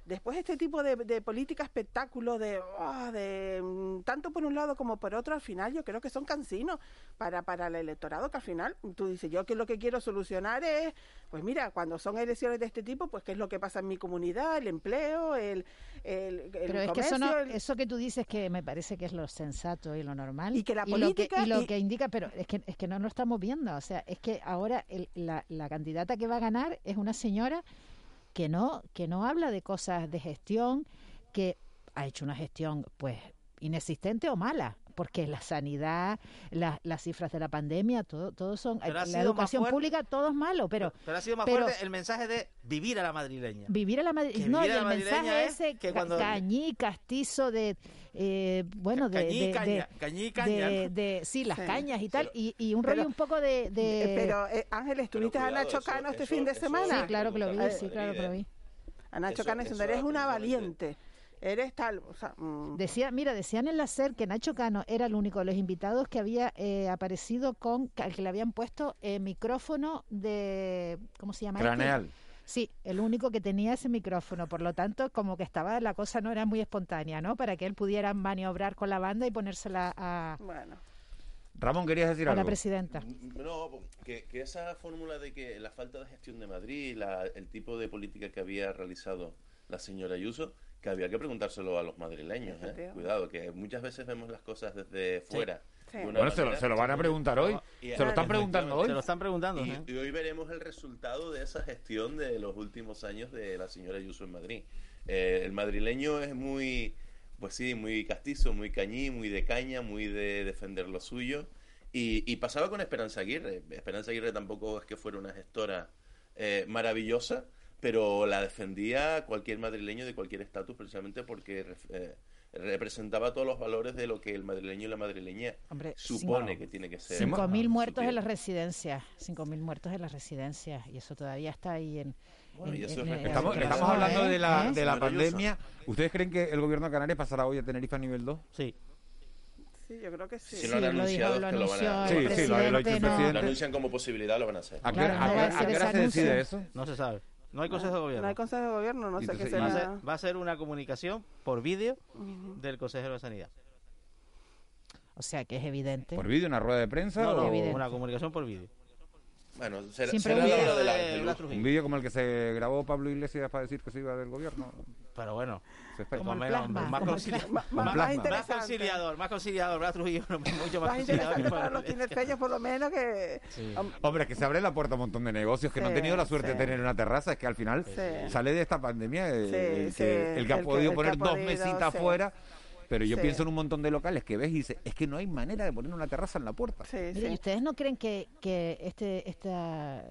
Después este tipo de, de política espectáculo de, ah, de mm, tanto por un lado como por otro, al final yo creo que son cansinos para, para el electorado, que al final tú dices, yo que lo que quiero solucionar es, pues mira, cuando son elecciones de este tipo, pues qué es lo que pasa en mi comunidad, el empleo, el, el, el Pero es que eso, no, comercio, el- eso que tú dices que me parece que es lo sensato y lo normal. Y que la lo política y lo y- que indica, pero es que, es que no lo estamos viendo. O sea, es que ahora el- la, la candidata que va a ganar es una señora que no, que no habla de cosas de gestión, que ha hecho una gestión, pues, inexistente o mala, porque la sanidad, la- las cifras de la pandemia, todo, todo son, la educación fuerte- pública, todo es malo, pero, Pero ha sido más pero fuerte el mensaje de vivir a la madrileña. vivir a la Madrid, Que no, y el madrileña mensaje es ese que cuando- cañí, castizo de, eh, bueno, de, Cañí y de- caña, de- cañí y caña, de- ¿no? de- sí, las Sí. cañas y tal, y, y un Pero- rollo un poco de, de- Eh, Pero, eh, Ángel, ¿estuviste a Nacho eso- Cano este eso- fin de semana? sí, claro que lo vi, sí, claro que lo vi. A Nacho Cano va una valiente. Eres tal. O sea, mm, Decía, mira, decían en la SER que Nacho Cano era el único de los invitados que había eh, aparecido con, al que le habían puesto eh, micrófono de, ¿cómo se llama? este? Craneal. Sí, el único que tenía ese micrófono, por lo tanto, como que estaba, la cosa no era muy espontánea, ¿no? Para que él pudiera maniobrar con la banda y ponérsela a, bueno. Ramón, ¿querías decir a la algo? presidenta. No, que, que esa fórmula de que la falta de gestión de Madrid, la- el tipo de política que había realizado la señora Ayuso, que había que preguntárselo a los madrileños. ¿eh? Efectivamente. Cuidado, que muchas veces vemos las cosas desde fuera. Sí. Bueno, se lo, se lo van a preguntar hoy. Y- Se lo están preguntando hoy. Se lo están preguntando. Y, ¿eh? y hoy veremos el resultado de esa gestión de los últimos años de la señora Ayuso en Madrid. Eh, el madrileño es muy, pues sí, muy castizo, muy cañí, muy de caña, muy de defender lo suyo. Y, y pasaba con Esperanza Aguirre. Esperanza Aguirre tampoco es que fuera una gestora eh, maravillosa, pero la defendía cualquier madrileño de cualquier estatus precisamente porque eh, representaba todos los valores de lo que el madrileño y la madrileña Hombre, supone cinco- que tiene que ser. Cinco mil su muertos en las residencias, cinco mil muertos en las residencias, y eso todavía está ahí en... Bueno, en- y eso en- es en- Estamos, hablando de la, ¿Eh? de la pandemia. ¿Ustedes creen que el gobierno de Canarias pasará hoy a Tenerife a nivel 2? Sí. Sí, yo creo que sí. Si lo han Sí, lo anunciado es lo que lo van a el sí, lo ha- lo ha dicho el presidente, no- presidente. Lo anuncian como posibilidad, lo van a hacer. ¿A qué Claro, hora- no a qué va a hora- a ser qué hora ese se decide eso? No se sabe. No hay consejo de gobierno. No hay consejo de gobierno, no sé qué Entonces, será. Va a, ser, va a ser una comunicación por vídeo del consejero de Sanidad. O sea que es evidente. ¿Por vídeo, una rueda de prensa? No, no, o Evidente. una comunicación por vídeo. Bueno, será, Siempre será un la vídeo hora de la de Angelus. Blas Trujillo. un vídeo como el que se grabó Pablo Iglesias para decir que se iba del gobierno? Pero bueno, Se espera. Como el menos- plasma, más, como el concilia- plasma. Más, conciliador, más conciliador, Blas Trujillo, [laughs] mucho más, Más conciliador. interesante para los que- tinerfeños, por lo menos, que... Sí. Hom- Hombre, es que se abre la puerta a un montón de negocios que no han tenido la suerte de tener una terraza. Es que al final Sí. sale de esta pandemia Sí, el, sí, que, el que ha el que- podido que poner ha dos mesitas sí. Pero yo Sí. pienso en un montón de locales que ves y dices, es que no hay manera de poner una terraza en la puerta. Sí, Mire, ¿y ustedes no creen que, que este, esta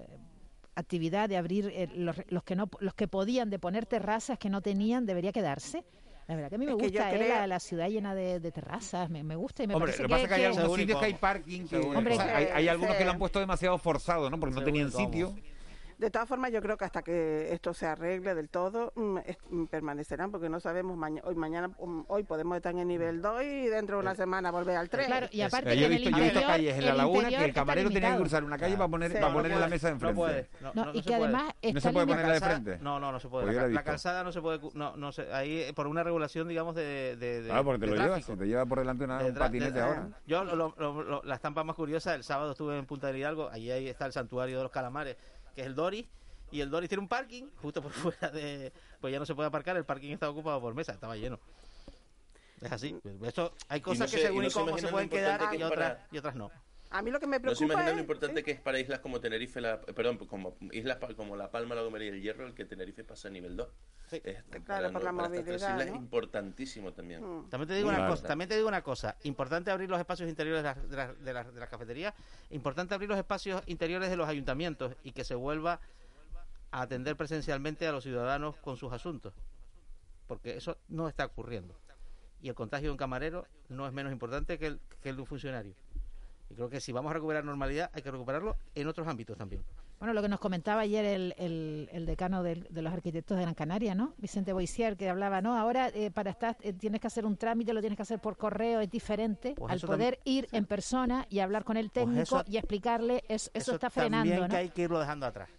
actividad de abrir eh, los, los que no los que podían de poner terrazas que no tenían debería quedarse? La verdad que a mí me Es gusta eh, creo- la, la ciudad llena de, de terrazas, me, me gusta y me Hombre, parece lo que pasa es que hay algunos sitios que hay parking, que, Según Hombre, o sea, hay, hay algunos que lo han puesto demasiado forzado, ¿no? Porque no tenían sitio. De todas formas, yo creo que hasta que esto se arregle del todo, mm, es- mm, permanecerán, porque no sabemos, maña- hoy mañana mm, hoy podemos estar en el nivel 2 y dentro de una semana volver al 3. Claro, y Es- aparte Eh, que yo he visto, yo he visto interior, calles en la laguna que el camarero tenía que cruzar una calle para poner, Sí. para No, poner no en la puede. mesa de No enfrente. puede. No, No, no- y no se que puede. además No se puede poner la de frente. No, no, no se puede. Pues La, calzada no se puede. No, no se, ahí eh, por una regulación, digamos, de. de, de Claro, porque te de lo llevas, te lleva por delante una, De un patinete de- ahora. Yo, lo- lo- lo- la estampa más curiosa, el sábado estuve en Punta del Hidalgo, allí ahí está el santuario de los calamares, que es el Doris, y el Doris tiene un parking justo por [laughs] fuera de... Pues ya no se puede aparcar, el parking está ocupado por mesa, estaba lleno. Es así. Esto, hay cosas que según y no se cómo se imaginan pueden quedar y otras, para- y otras no. A mí lo que me No se preocupa imaginan es... lo importante que es para islas como Tenerife, la, perdón, como islas como La Palma, La Gomera y el Hierro, el que Tenerife pasa a nivel 2. Es, Claro, por la para estas tres movilidad, islas ¿no? es importantísimo también. Mm. También te digo Muy una cosa, importante. también te digo una cosa, importante abrir los espacios interiores de las, de las, de las- de las cafeterías, importante abrir los espacios interiores de los ayuntamientos y que se vuelva a atender presencialmente a los ciudadanos con sus asuntos, porque eso no está ocurriendo. Y el contagio de un camarero no es menos importante que el, que el de un funcionario. Y creo que si vamos a recuperar normalidad, hay que recuperarlo en otros ámbitos también. Bueno, lo que nos comentaba ayer el, el, el decano del- de, los arquitectos de Gran Canaria, ¿no? Vicente Boisier, que hablaba, ¿no? Ahora eh, para estar eh, tienes que hacer un trámite, lo tienes que hacer por correo, es diferente Pues al poder ir en persona y hablar con el técnico eso- y explicarle, eso, eso, está también frenando, que ¿no? hay que irlo dejando atrás.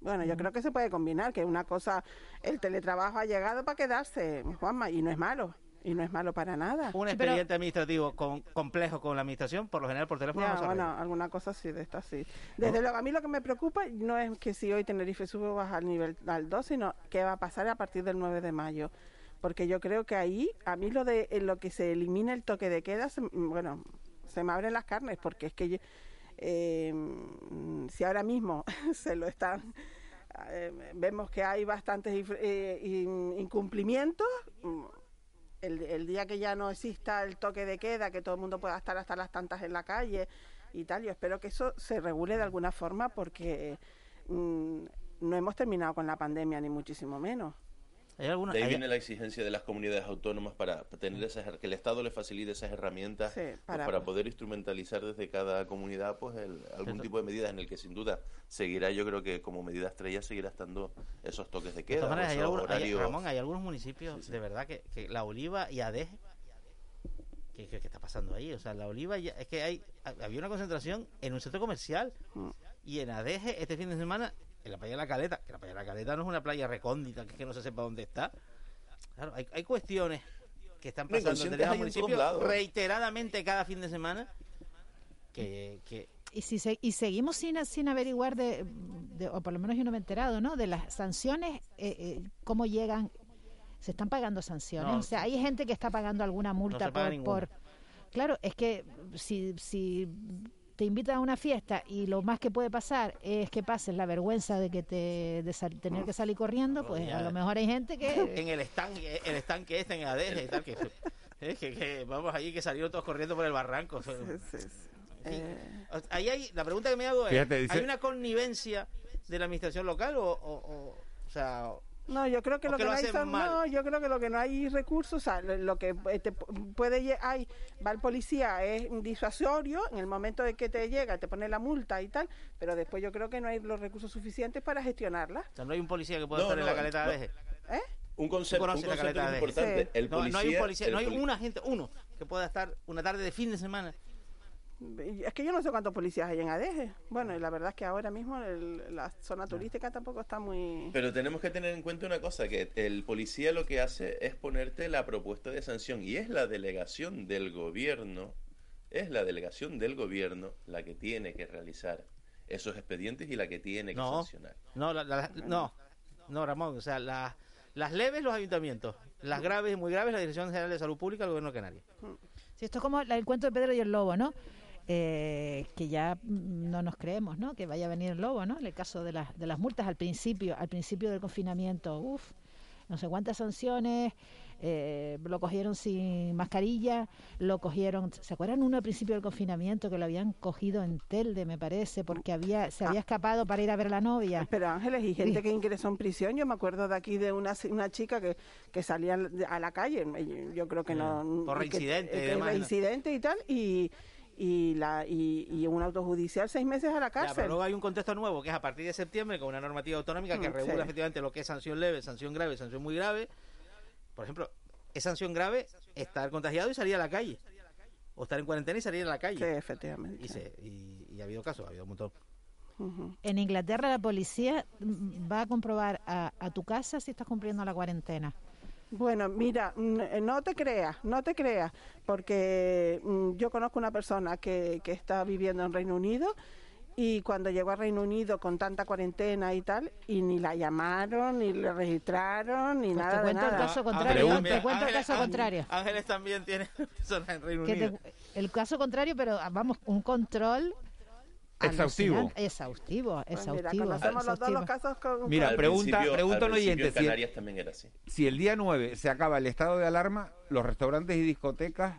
Bueno, yo creo que se puede combinar, que una cosa, el teletrabajo ha llegado para quedarse, Juanma, y no es malo, y no es malo para nada. Un pero- expediente administrativo con, complejo con la administración, por lo general por teléfono Ya, no se bueno, arregla. alguna cosa sí, de esta sí. Desde luego, a mí lo que me preocupa no es que si hoy Tenerife sube o baja al nivel al 2, sino qué va a pasar a partir del 9 de mayo. Porque yo creo que ahí, a mí lo de en lo que se elimina el toque de queda, se- bueno, se me abren las carnes, porque es que yo- eh, si ahora mismo [laughs] se lo están... eh, vemos que hay bastantes eh, in- incumplimientos, el, día que ya no exista el toque de queda, que todo el mundo pueda estar hasta las tantas en la calle y tal, yo espero que eso se regule de alguna forma porque mm, no hemos terminado con la pandemia ni muchísimo menos. ¿Hay alguna, De ahí hay- viene la exigencia de las comunidades autónomas para tener esas, her- que el Estado les facilite esas herramientas Sí, pues, para- poder instrumentalizar desde cada comunidad pues el- algún tipo de medidas en el que sin duda seguirá, yo creo que como medida estrella seguirá estando esos toques de De queda, todas maneras, o hay esos algunos- hay- horarios. Ramón, hay algunos municipios de verdad que, que la Oliva y Adeje ¿qué, qué- qué está pasando ahí? O sea, la Oliva ya- es que hay ha- había una concentración en un centro comercial y en Adeje este fin de semana en la playa de la Caleta, que la playa de la Caleta no es una playa recóndita, que es que no se sepa dónde está. Claro, hay, hay cuestiones que están pasando en todos municipios lados. reiteradamente cada fin de semana que, que Y, si se- y seguimos sin, sin averiguar, de, de- o por lo menos yo no me he enterado, ¿no? De las sanciones, eh, eh, cómo llegan, se están pagando sanciones. No, o sea, hay gente que está pagando alguna multa se paga por, por... Claro, es que si, si te invitan a una fiesta y lo más que puede pasar es que pases la vergüenza de que te de sal- tener que salir corriendo, pues a lo mejor hay gente que... [laughs] en el estanque, el estanque este en Adeje y tal, que, eh, [laughs] que, que vamos allí que salieron todos corriendo por el barranco. En fin, Ahí hay, la pregunta que me hago es, Fíjate, dice- ¿hay una connivencia de la administración local o, o, o- o sea, No, yo creo que ¿O lo que que, lo no hay son, mal? no, yo creo que lo que no hay recursos, o sea, lo, que te pu- puede hay va el policía es disuasorio en el momento de que te llega, te pone la multa y tal, pero después yo creo que no hay los recursos suficientes para gestionarla. o sea, no hay un policía que pueda No, estar en la caleta no. de? ¿Eh? Un ¿Tú concepto, un concepto importante. El no, no hay un policía- no hay poli- una gente, uno que pueda estar una tarde de fin de semana. Es que yo no sé cuántos policías hay en Adeje. Bueno, y la verdad es que ahora mismo el- la zona turística tampoco está muy... Pero tenemos que tener en cuenta una cosa, que el policía lo que hace es ponerte la propuesta de sanción y es la delegación del gobierno, es la delegación del gobierno la que tiene que realizar esos expedientes y la que tiene que No, sancionar. no, la- la- no, no, Ramón, o sea, la- las leves los ayuntamientos, las graves y muy graves la Dirección General de Salud Pública del Gobierno de Canarias. Sí, esto es como la- el cuento de Pedro y el Lobo, ¿no? Eh, que ya no nos creemos, ¿no? Que vaya a venir el lobo, ¿no? En el caso de las, de las multas al principio, al principio del confinamiento, uff, no sé cuántas sanciones, eh, lo cogieron sin mascarilla, lo cogieron, ¿se acuerdan uno al principio del confinamiento que lo habían cogido en Telde, me parece, porque había se había escapado para ir a ver a la novia? Pero Ángeles, y gente que ingresó en prisión, yo me acuerdo de aquí de una, una chica que, que salía a la calle, yo creo que no... Por que- reincidente que- ¿no? reincidente y tal, y, y, la, y, y un autojudicial seis meses a la Ya, cárcel. pero luego hay un contexto nuevo que es a partir de septiembre con una normativa autonómica que Mm, regula sí. efectivamente lo que es sanción leve, sanción grave, sanción muy grave. Por ejemplo, es sanción grave estar contagiado y salir a la calle. O estar en cuarentena y salir a la calle. Sí, efectivamente. Y, se- y- y ha habido casos, ha habido un montón. En Inglaterra la policía va a comprobar a, a tu casa si estás cumpliendo la cuarentena. Bueno, mira, eh, no te creas, no te creas, porque mm, yo conozco una persona que, que está viviendo en Reino Unido y cuando llegó a Reino Unido con tanta cuarentena y tal, y ni la llamaron, ni le registraron, ni Pues nada te cuento de el caso Ah, contrario, Ángeles te cuento el caso contrario. Ángeles también tiene [laughs] personas en Reino Que te- Unido. el caso contrario, pero ah, vamos, un control Exhaustivo. exhaustivo, Pues mira, exhaustivo. conocemos los dos los exhaustivo. casos con... Mira, Al pregunta, pregunta al un oyente. en Si el, Canarias también era así. si el día 9 se acaba el estado de alarma, ¿los restaurantes y discotecas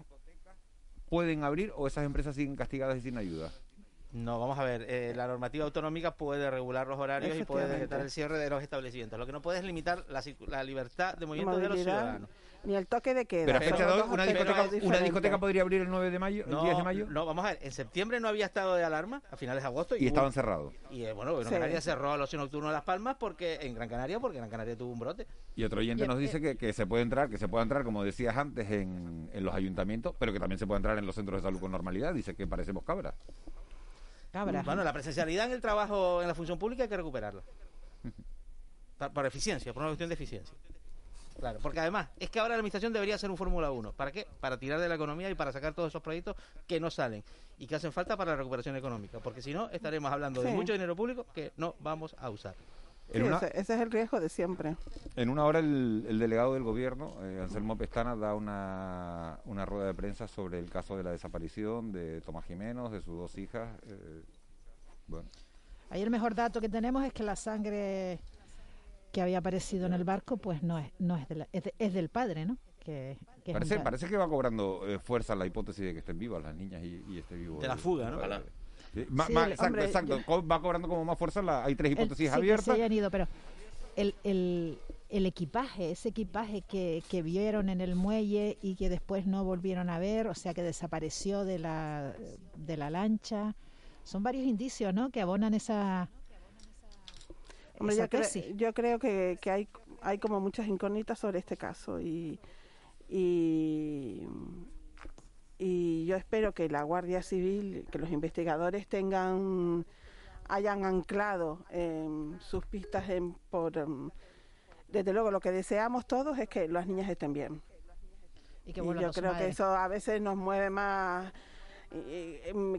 pueden abrir o esas empresas siguen castigadas y sin ayuda? No, vamos a ver, eh, la normativa autonómica puede regular los horarios y puede decretar el cierre de los establecimientos. Lo que no puede es limitar la, la libertad de movimiento de los ciudadanos. Ni el toque de queda. Pero a Son fecha de dos hoy, una discoteca, una diferentes. discoteca podría abrir el 9 de mayo, el 10 de mayo, no, vamos a ver, en septiembre no había estado de alarma, a finales de agosto. y estaban cerrados. Y eh, bueno, Gran Sí. Canaria cerró el ocio nocturno de Las Palmas porque en Gran Canaria, porque Gran Canaria tuvo un brote. Y otro oyente Y- nos dice que, que se puede entrar, que se puede entrar, como decías antes, en, en los ayuntamientos, pero que también se puede entrar en los centros de salud con normalidad. Dice que parecemos cabras. Cabra. Bueno, la presencialidad en el trabajo en la función pública hay que recuperarla. [laughs] Pa- Para, eficiencia, por una cuestión de eficiencia. Claro, porque además es que ahora la administración debería ser un Fórmula 1. ¿Para qué? Para tirar de la economía y para sacar todos esos proyectos que no salen y que hacen falta para la recuperación económica. Porque si no, estaremos hablando de mucho dinero público que no vamos a usar. Sí, En una, ese, ese es el riesgo de siempre. en una hora el, el delegado del gobierno, eh, Anselmo Pestana, da una, una rueda de prensa sobre el caso de la desaparición de Tomás Jiménez, de sus dos hijas. eh, bueno, Ahí el mejor dato que tenemos es que la sangre que había aparecido en el barco, pues no es, no es, de la- es, de- es del padre, ¿no? que, Parece, parece que va cobrando eh, fuerza la hipótesis de que estén vivas las niñas y, y esté vivo. De la fuga, ¿no? Ojalá. Sí, ma- Sí, ma- el- exacto, hombre, exacto. yo- Co- Va cobrando como más fuerza. la- hay tres el- hipótesis sí, que abiertas. se hayan ido, pero el, el, el equipaje, ese equipaje que, que vieron en el muelle y que después no volvieron a ver, o sea que desapareció de la, de la lancha, son varios indicios, ¿no? Que abonan esa, Hombre, esa yo, cre- tesis. yo creo que, que hay, hay como muchas incógnitas sobre este caso y, y, y yo espero que la Guardia Civil, que los investigadores tengan, hayan anclado em, sus pistas en, por... em, desde luego, lo que deseamos todos es que las niñas estén bien. Y que Y yo creo que eso a veces nos mueve más eh,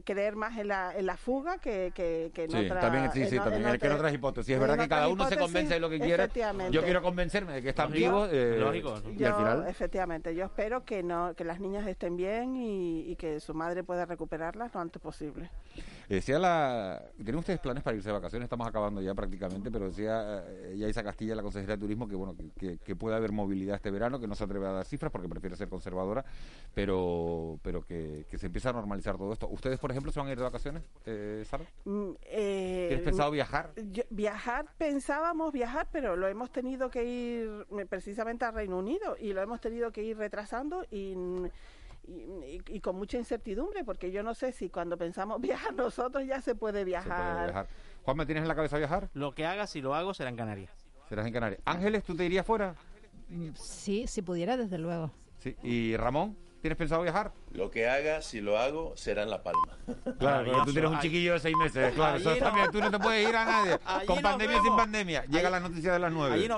creer más en la, en la fuga que, que, que en Sí, otra también, sí, en sí, o- también. en otra- otras hipótesis. Es verdad que cada uno se convence de lo que quiere. efectivamente. Yo quiero convencerme de que están vivos. eh, Y Yo, al final. efectivamente, yo espero que no que las niñas estén bien y, y que su madre pueda recuperarlas lo antes posible. Decía la. ¿Tienen ustedes planes para irse de vacaciones? Estamos acabando ya prácticamente, pero decía eh, Yaisa Castilla, la consejera de turismo, que bueno, que, que- puede haber movilidad este verano, que no se atreve a dar cifras porque prefiere ser conservadora, pero pero que, que se empieza a normalizar todo esto. ¿Ustedes, por ejemplo, se van a ir de vacaciones, eh, Sara? Mm, eh, ¿Tienes pensado viajar? yo- viajar, pensábamos viajar, pero lo hemos tenido que ir precisamente a Reino Unido y lo hemos tenido que ir retrasando y, y, y- y con mucha incertidumbre, porque yo no sé si cuando pensamos [laughs] viajar nosotros ya se puede Se puede viajar. viajar. Juan, ¿me tienes en la cabeza viajar? Lo que haga, si lo hago, será en Canarias. Serás en Canarias. Ángeles, ¿tú te irías fuera? Sí, si pudiera, desde luego. Sí. ¿Y Ramón, tienes pensado viajar? Lo que haga, si lo hago, será en La Palma. [laughs] Claro, pero tú tienes un chiquillo de seis meses, claro. eso Allí no- también, tú no te puedes ir a nadie. Allí Con pandemia o sin pandemia. Llega la noticia de las nueve. Allí nos